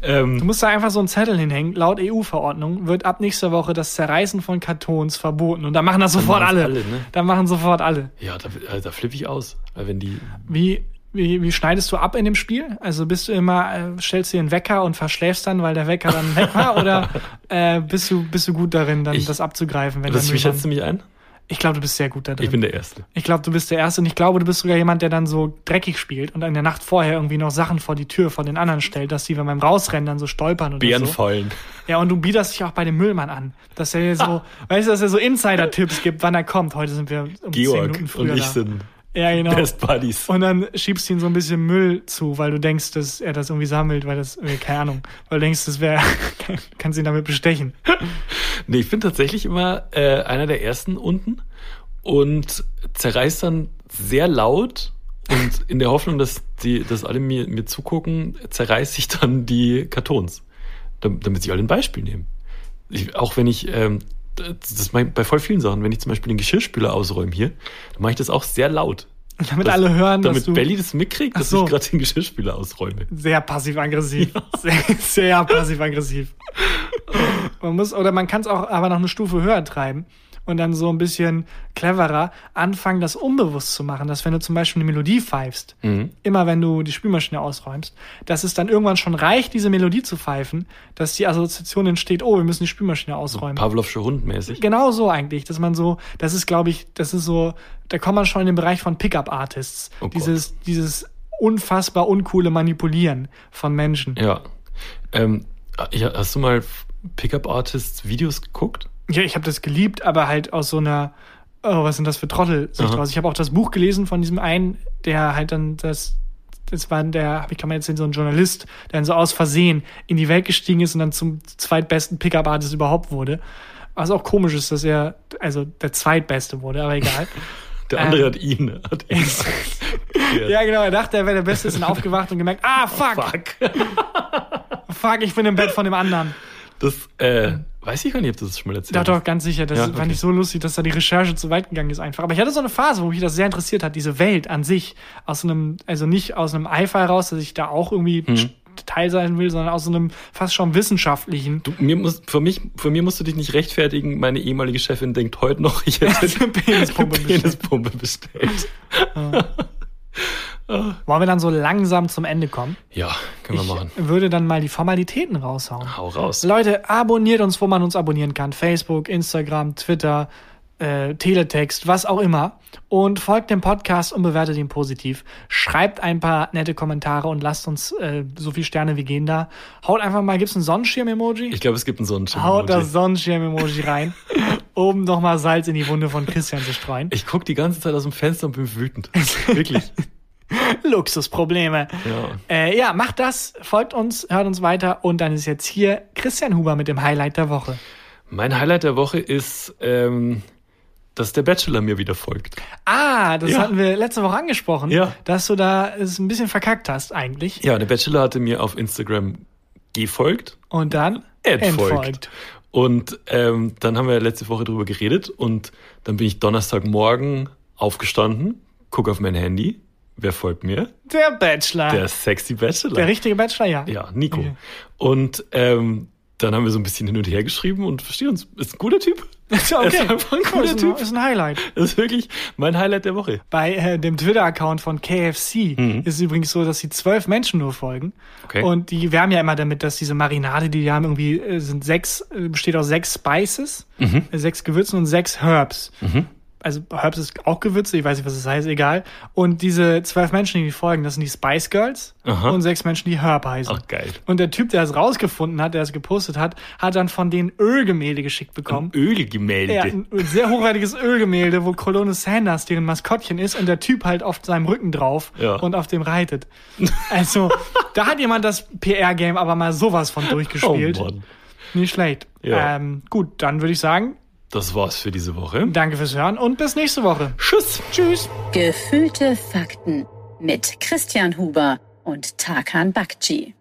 ähm,
Du musst da einfach so einen Zettel hinhängen. Laut EU-Verordnung wird ab nächster Woche das Zerreißen von Kartons verboten. Und da machen das sofort alle.
alle, ne?
Da machen sofort alle.
ja, da, äh, da flippe ich aus. Weil wenn die.
Wie, wie, wie schneidest du ab in dem Spiel? Also bist du immer, äh, stellst dir einen Wecker und verschläfst dann, weil der Wecker dann weg war? oder äh, bist, du, bist du gut darin, dann
Ich-
das abzugreifen? Wenn Müllmann-
schätzt du mich ein?
ich glaube, du bist sehr gut da drin.
Ich bin der Erste.
Ich glaube, du bist der Erste und ich glaube, du bist sogar jemand, der dann so dreckig spielt und in der Nacht vorher irgendwie noch Sachen vor die Tür von den anderen stellt, dass die, wenn beim Rausrennen, dann so stolpern oder so.
Bärenfallen.
Ja, und du bietest dich auch bei dem Müllmann an, dass er so, weißt du, dass er so Insider-Tipps gibt, wann er kommt. Heute sind wir um 10
Georg
Minuten
und
früher
ich
da.
sind
Ja, genau.
Best Buddies.
Und dann schiebst du ihm so ein bisschen Müll zu, weil du denkst, dass er das irgendwie sammelt, weil das, äh, keine Ahnung, weil du denkst, das wäre, kannst ihn damit bestechen.
Nee, ich bin tatsächlich immer äh, einer der Ersten unten und zerreißt dann sehr laut und in der Hoffnung, dass die, dass alle mir, mir zugucken, zerreiß ich dann die Kartons, dam- damit sie alle ein Beispiel nehmen. Ich, auch wenn ich, ähm, das mache ich bei voll vielen Sachen, wenn ich zum Beispiel den Geschirrspüler ausräume hier, dann mache ich das auch sehr laut.
Damit
Das-
alle hören, dass
Damit
du
Belly das mitkriegt, dass
so.
ich gerade den Geschirrspüler ausräume.
sehr passiv-aggressiv. Sehr, sehr passiv-aggressiv. Man muss, oder man kann es auch aber noch eine Stufe höher treiben und dann so ein bisschen cleverer anfangen, das unbewusst zu machen, dass wenn du zum Beispiel eine Melodie pfeifst,
Mhm.
immer wenn du die Spülmaschine ausräumst, dass es dann irgendwann schon reicht, diese Melodie zu pfeifen, dass die Assoziation entsteht, oh, wir müssen die Spülmaschine ausräumen.
Pavlovsche Hund mäßig.
Genau so eigentlich, dass man so, das ist, glaube ich, das ist so, da kommt man schon in den Bereich von Pickup-Artists.
Oh Gott.
dieses, dieses unfassbar uncoole Manipulieren von Menschen.
Ja. Ähm, ja, hast du mal Pickup Artists Videos geguckt?
Ja, ich habe das geliebt, aber halt aus so einer, oh, was sind das für Trottel Sicht
Aha.
raus. Ich habe auch das Buch gelesen von diesem einen, der halt dann das, das war der, ich kann mal jetzt sehen, so ein Journalist, der dann so aus Versehen in die Welt gestiegen ist und dann zum zweitbesten Pickup-Artist überhaupt wurde. Was auch komisch ist, dass er, also der zweitbeste wurde, aber egal.
Der andere
Ähm.
hat ihn. Hat ihn
ja, genau, er dachte, er wäre der Beste, ist dann aufgewacht und gemerkt, ah, fuck, fuck,
Fuck.
ich bin im Bett von dem anderen.
Das, äh, weiß ich gar nicht, ob du das schon mal erzählt
Doch,
hast.
doch, ganz sicher. Das
Ja,
fand
okay.
ich so lustig, dass da die Recherche zu weit gegangen ist einfach. Aber ich hatte so eine Phase, wo mich das sehr interessiert hat, diese Welt an sich. Aus einem, also nicht aus einem Eifer heraus, dass ich da auch irgendwie
Mhm.
Teil sein will, sondern aus so einem fast schon wissenschaftlichen.
Du, mir muss, für mich, für mir musst du dich nicht rechtfertigen. Meine ehemalige Chefin denkt heute noch, ich hätte
eine Penispumpe
eine Penispumpe bestellt.
Wollen wir dann so langsam zum Ende kommen?
Ja, können wir
Ich
machen.
würde dann mal die Formalitäten raushauen.
Hau raus.
Leute, abonniert uns, wo man uns abonnieren kann. Facebook, Instagram, Twitter, äh, Teletext, was auch immer. Und folgt dem Podcast und bewertet ihn positiv. Schreibt ein paar nette Kommentare und lasst uns äh, so viel Sterne wie gehen da. Haut einfach mal, gibt's ein Sonnenschirm-Emoji?
Ich glaube, es gibt einen Sonnenschirm.
Haut das Sonnenschirm-Emoji rein, um nochmal Salz in die Wunde von Christian zu streuen.
Ich guck die ganze Zeit aus dem Fenster und bin wütend. Wirklich.
Luxusprobleme.
Ja.
Äh, ja, macht das, folgt uns, hört uns weiter und dann ist jetzt hier Christian Huber mit dem Highlight der Woche.
Mein Highlight der Woche ist, ähm, dass der Bachelor mir wieder folgt.
Ah, das
Ja.
hatten wir letzte Woche angesprochen,
Ja.
dass du da es ein bisschen verkackt hast eigentlich.
Ja, der Bachelor hatte mir auf Instagram gefolgt.
Und dann
Entfolgt. Und ähm, dann haben wir letzte Woche drüber geredet und dann bin ich Donnerstagmorgen aufgestanden, guck auf mein Handy. Wer folgt mir?
Der Bachelor.
Der
Der,
sexy Bachelor.
richtige Bachelor, ja.
ja, Nico.
Okay.
Und ähm, dann haben wir so ein bisschen hin und her geschrieben und verstehen uns. Ist ein guter Typ.
Ist
Er
okay.
ist einfach ein
Cool,
cooler
ist, ein,
Typ.
ist ein Highlight.
Das ist wirklich mein Highlight der Woche.
Bei äh, dem Twitter-Account von KFC ist es übrigens so, dass sie zwölf Menschen nur folgen.
Mhm. Okay.
Und die werben ja immer damit, dass diese Marinade, die die haben, irgendwie äh, sind sechs, äh, besteht aus sechs Spices,
Mhm.
äh, sechs Gewürzen und sechs Herbs. Also Herbs ist auch Gewürze, ich weiß nicht, was das heißt, egal. Und diese zwölf Menschen, die folgen, das sind die Spice Girls
Aha.
und sechs Menschen, die Herb heißen.
Ach, geil.
Und der Typ, der es rausgefunden hat, der es gepostet hat, hat dann von denen Ölgemälde geschickt bekommen.
Ölgemälde.
Ja, ein sehr hochwertiges Ölgemälde, wo Colonel Sanders deren Maskottchen ist und der Typ halt auf seinem Rücken drauf
Ja.
und auf dem reitet. Also, da hat jemand das PR-Game aber mal sowas von
oh
durchgespielt.
Mann.
Nicht schlecht.
Ja.
Ähm, gut, dann würde ich sagen,
Das war's für diese Woche.
danke fürs Hören und bis nächste Woche.
Tschüss.
Tschüss.
Gefühlte Fakten mit Christian Huber und Tarkan Bakci.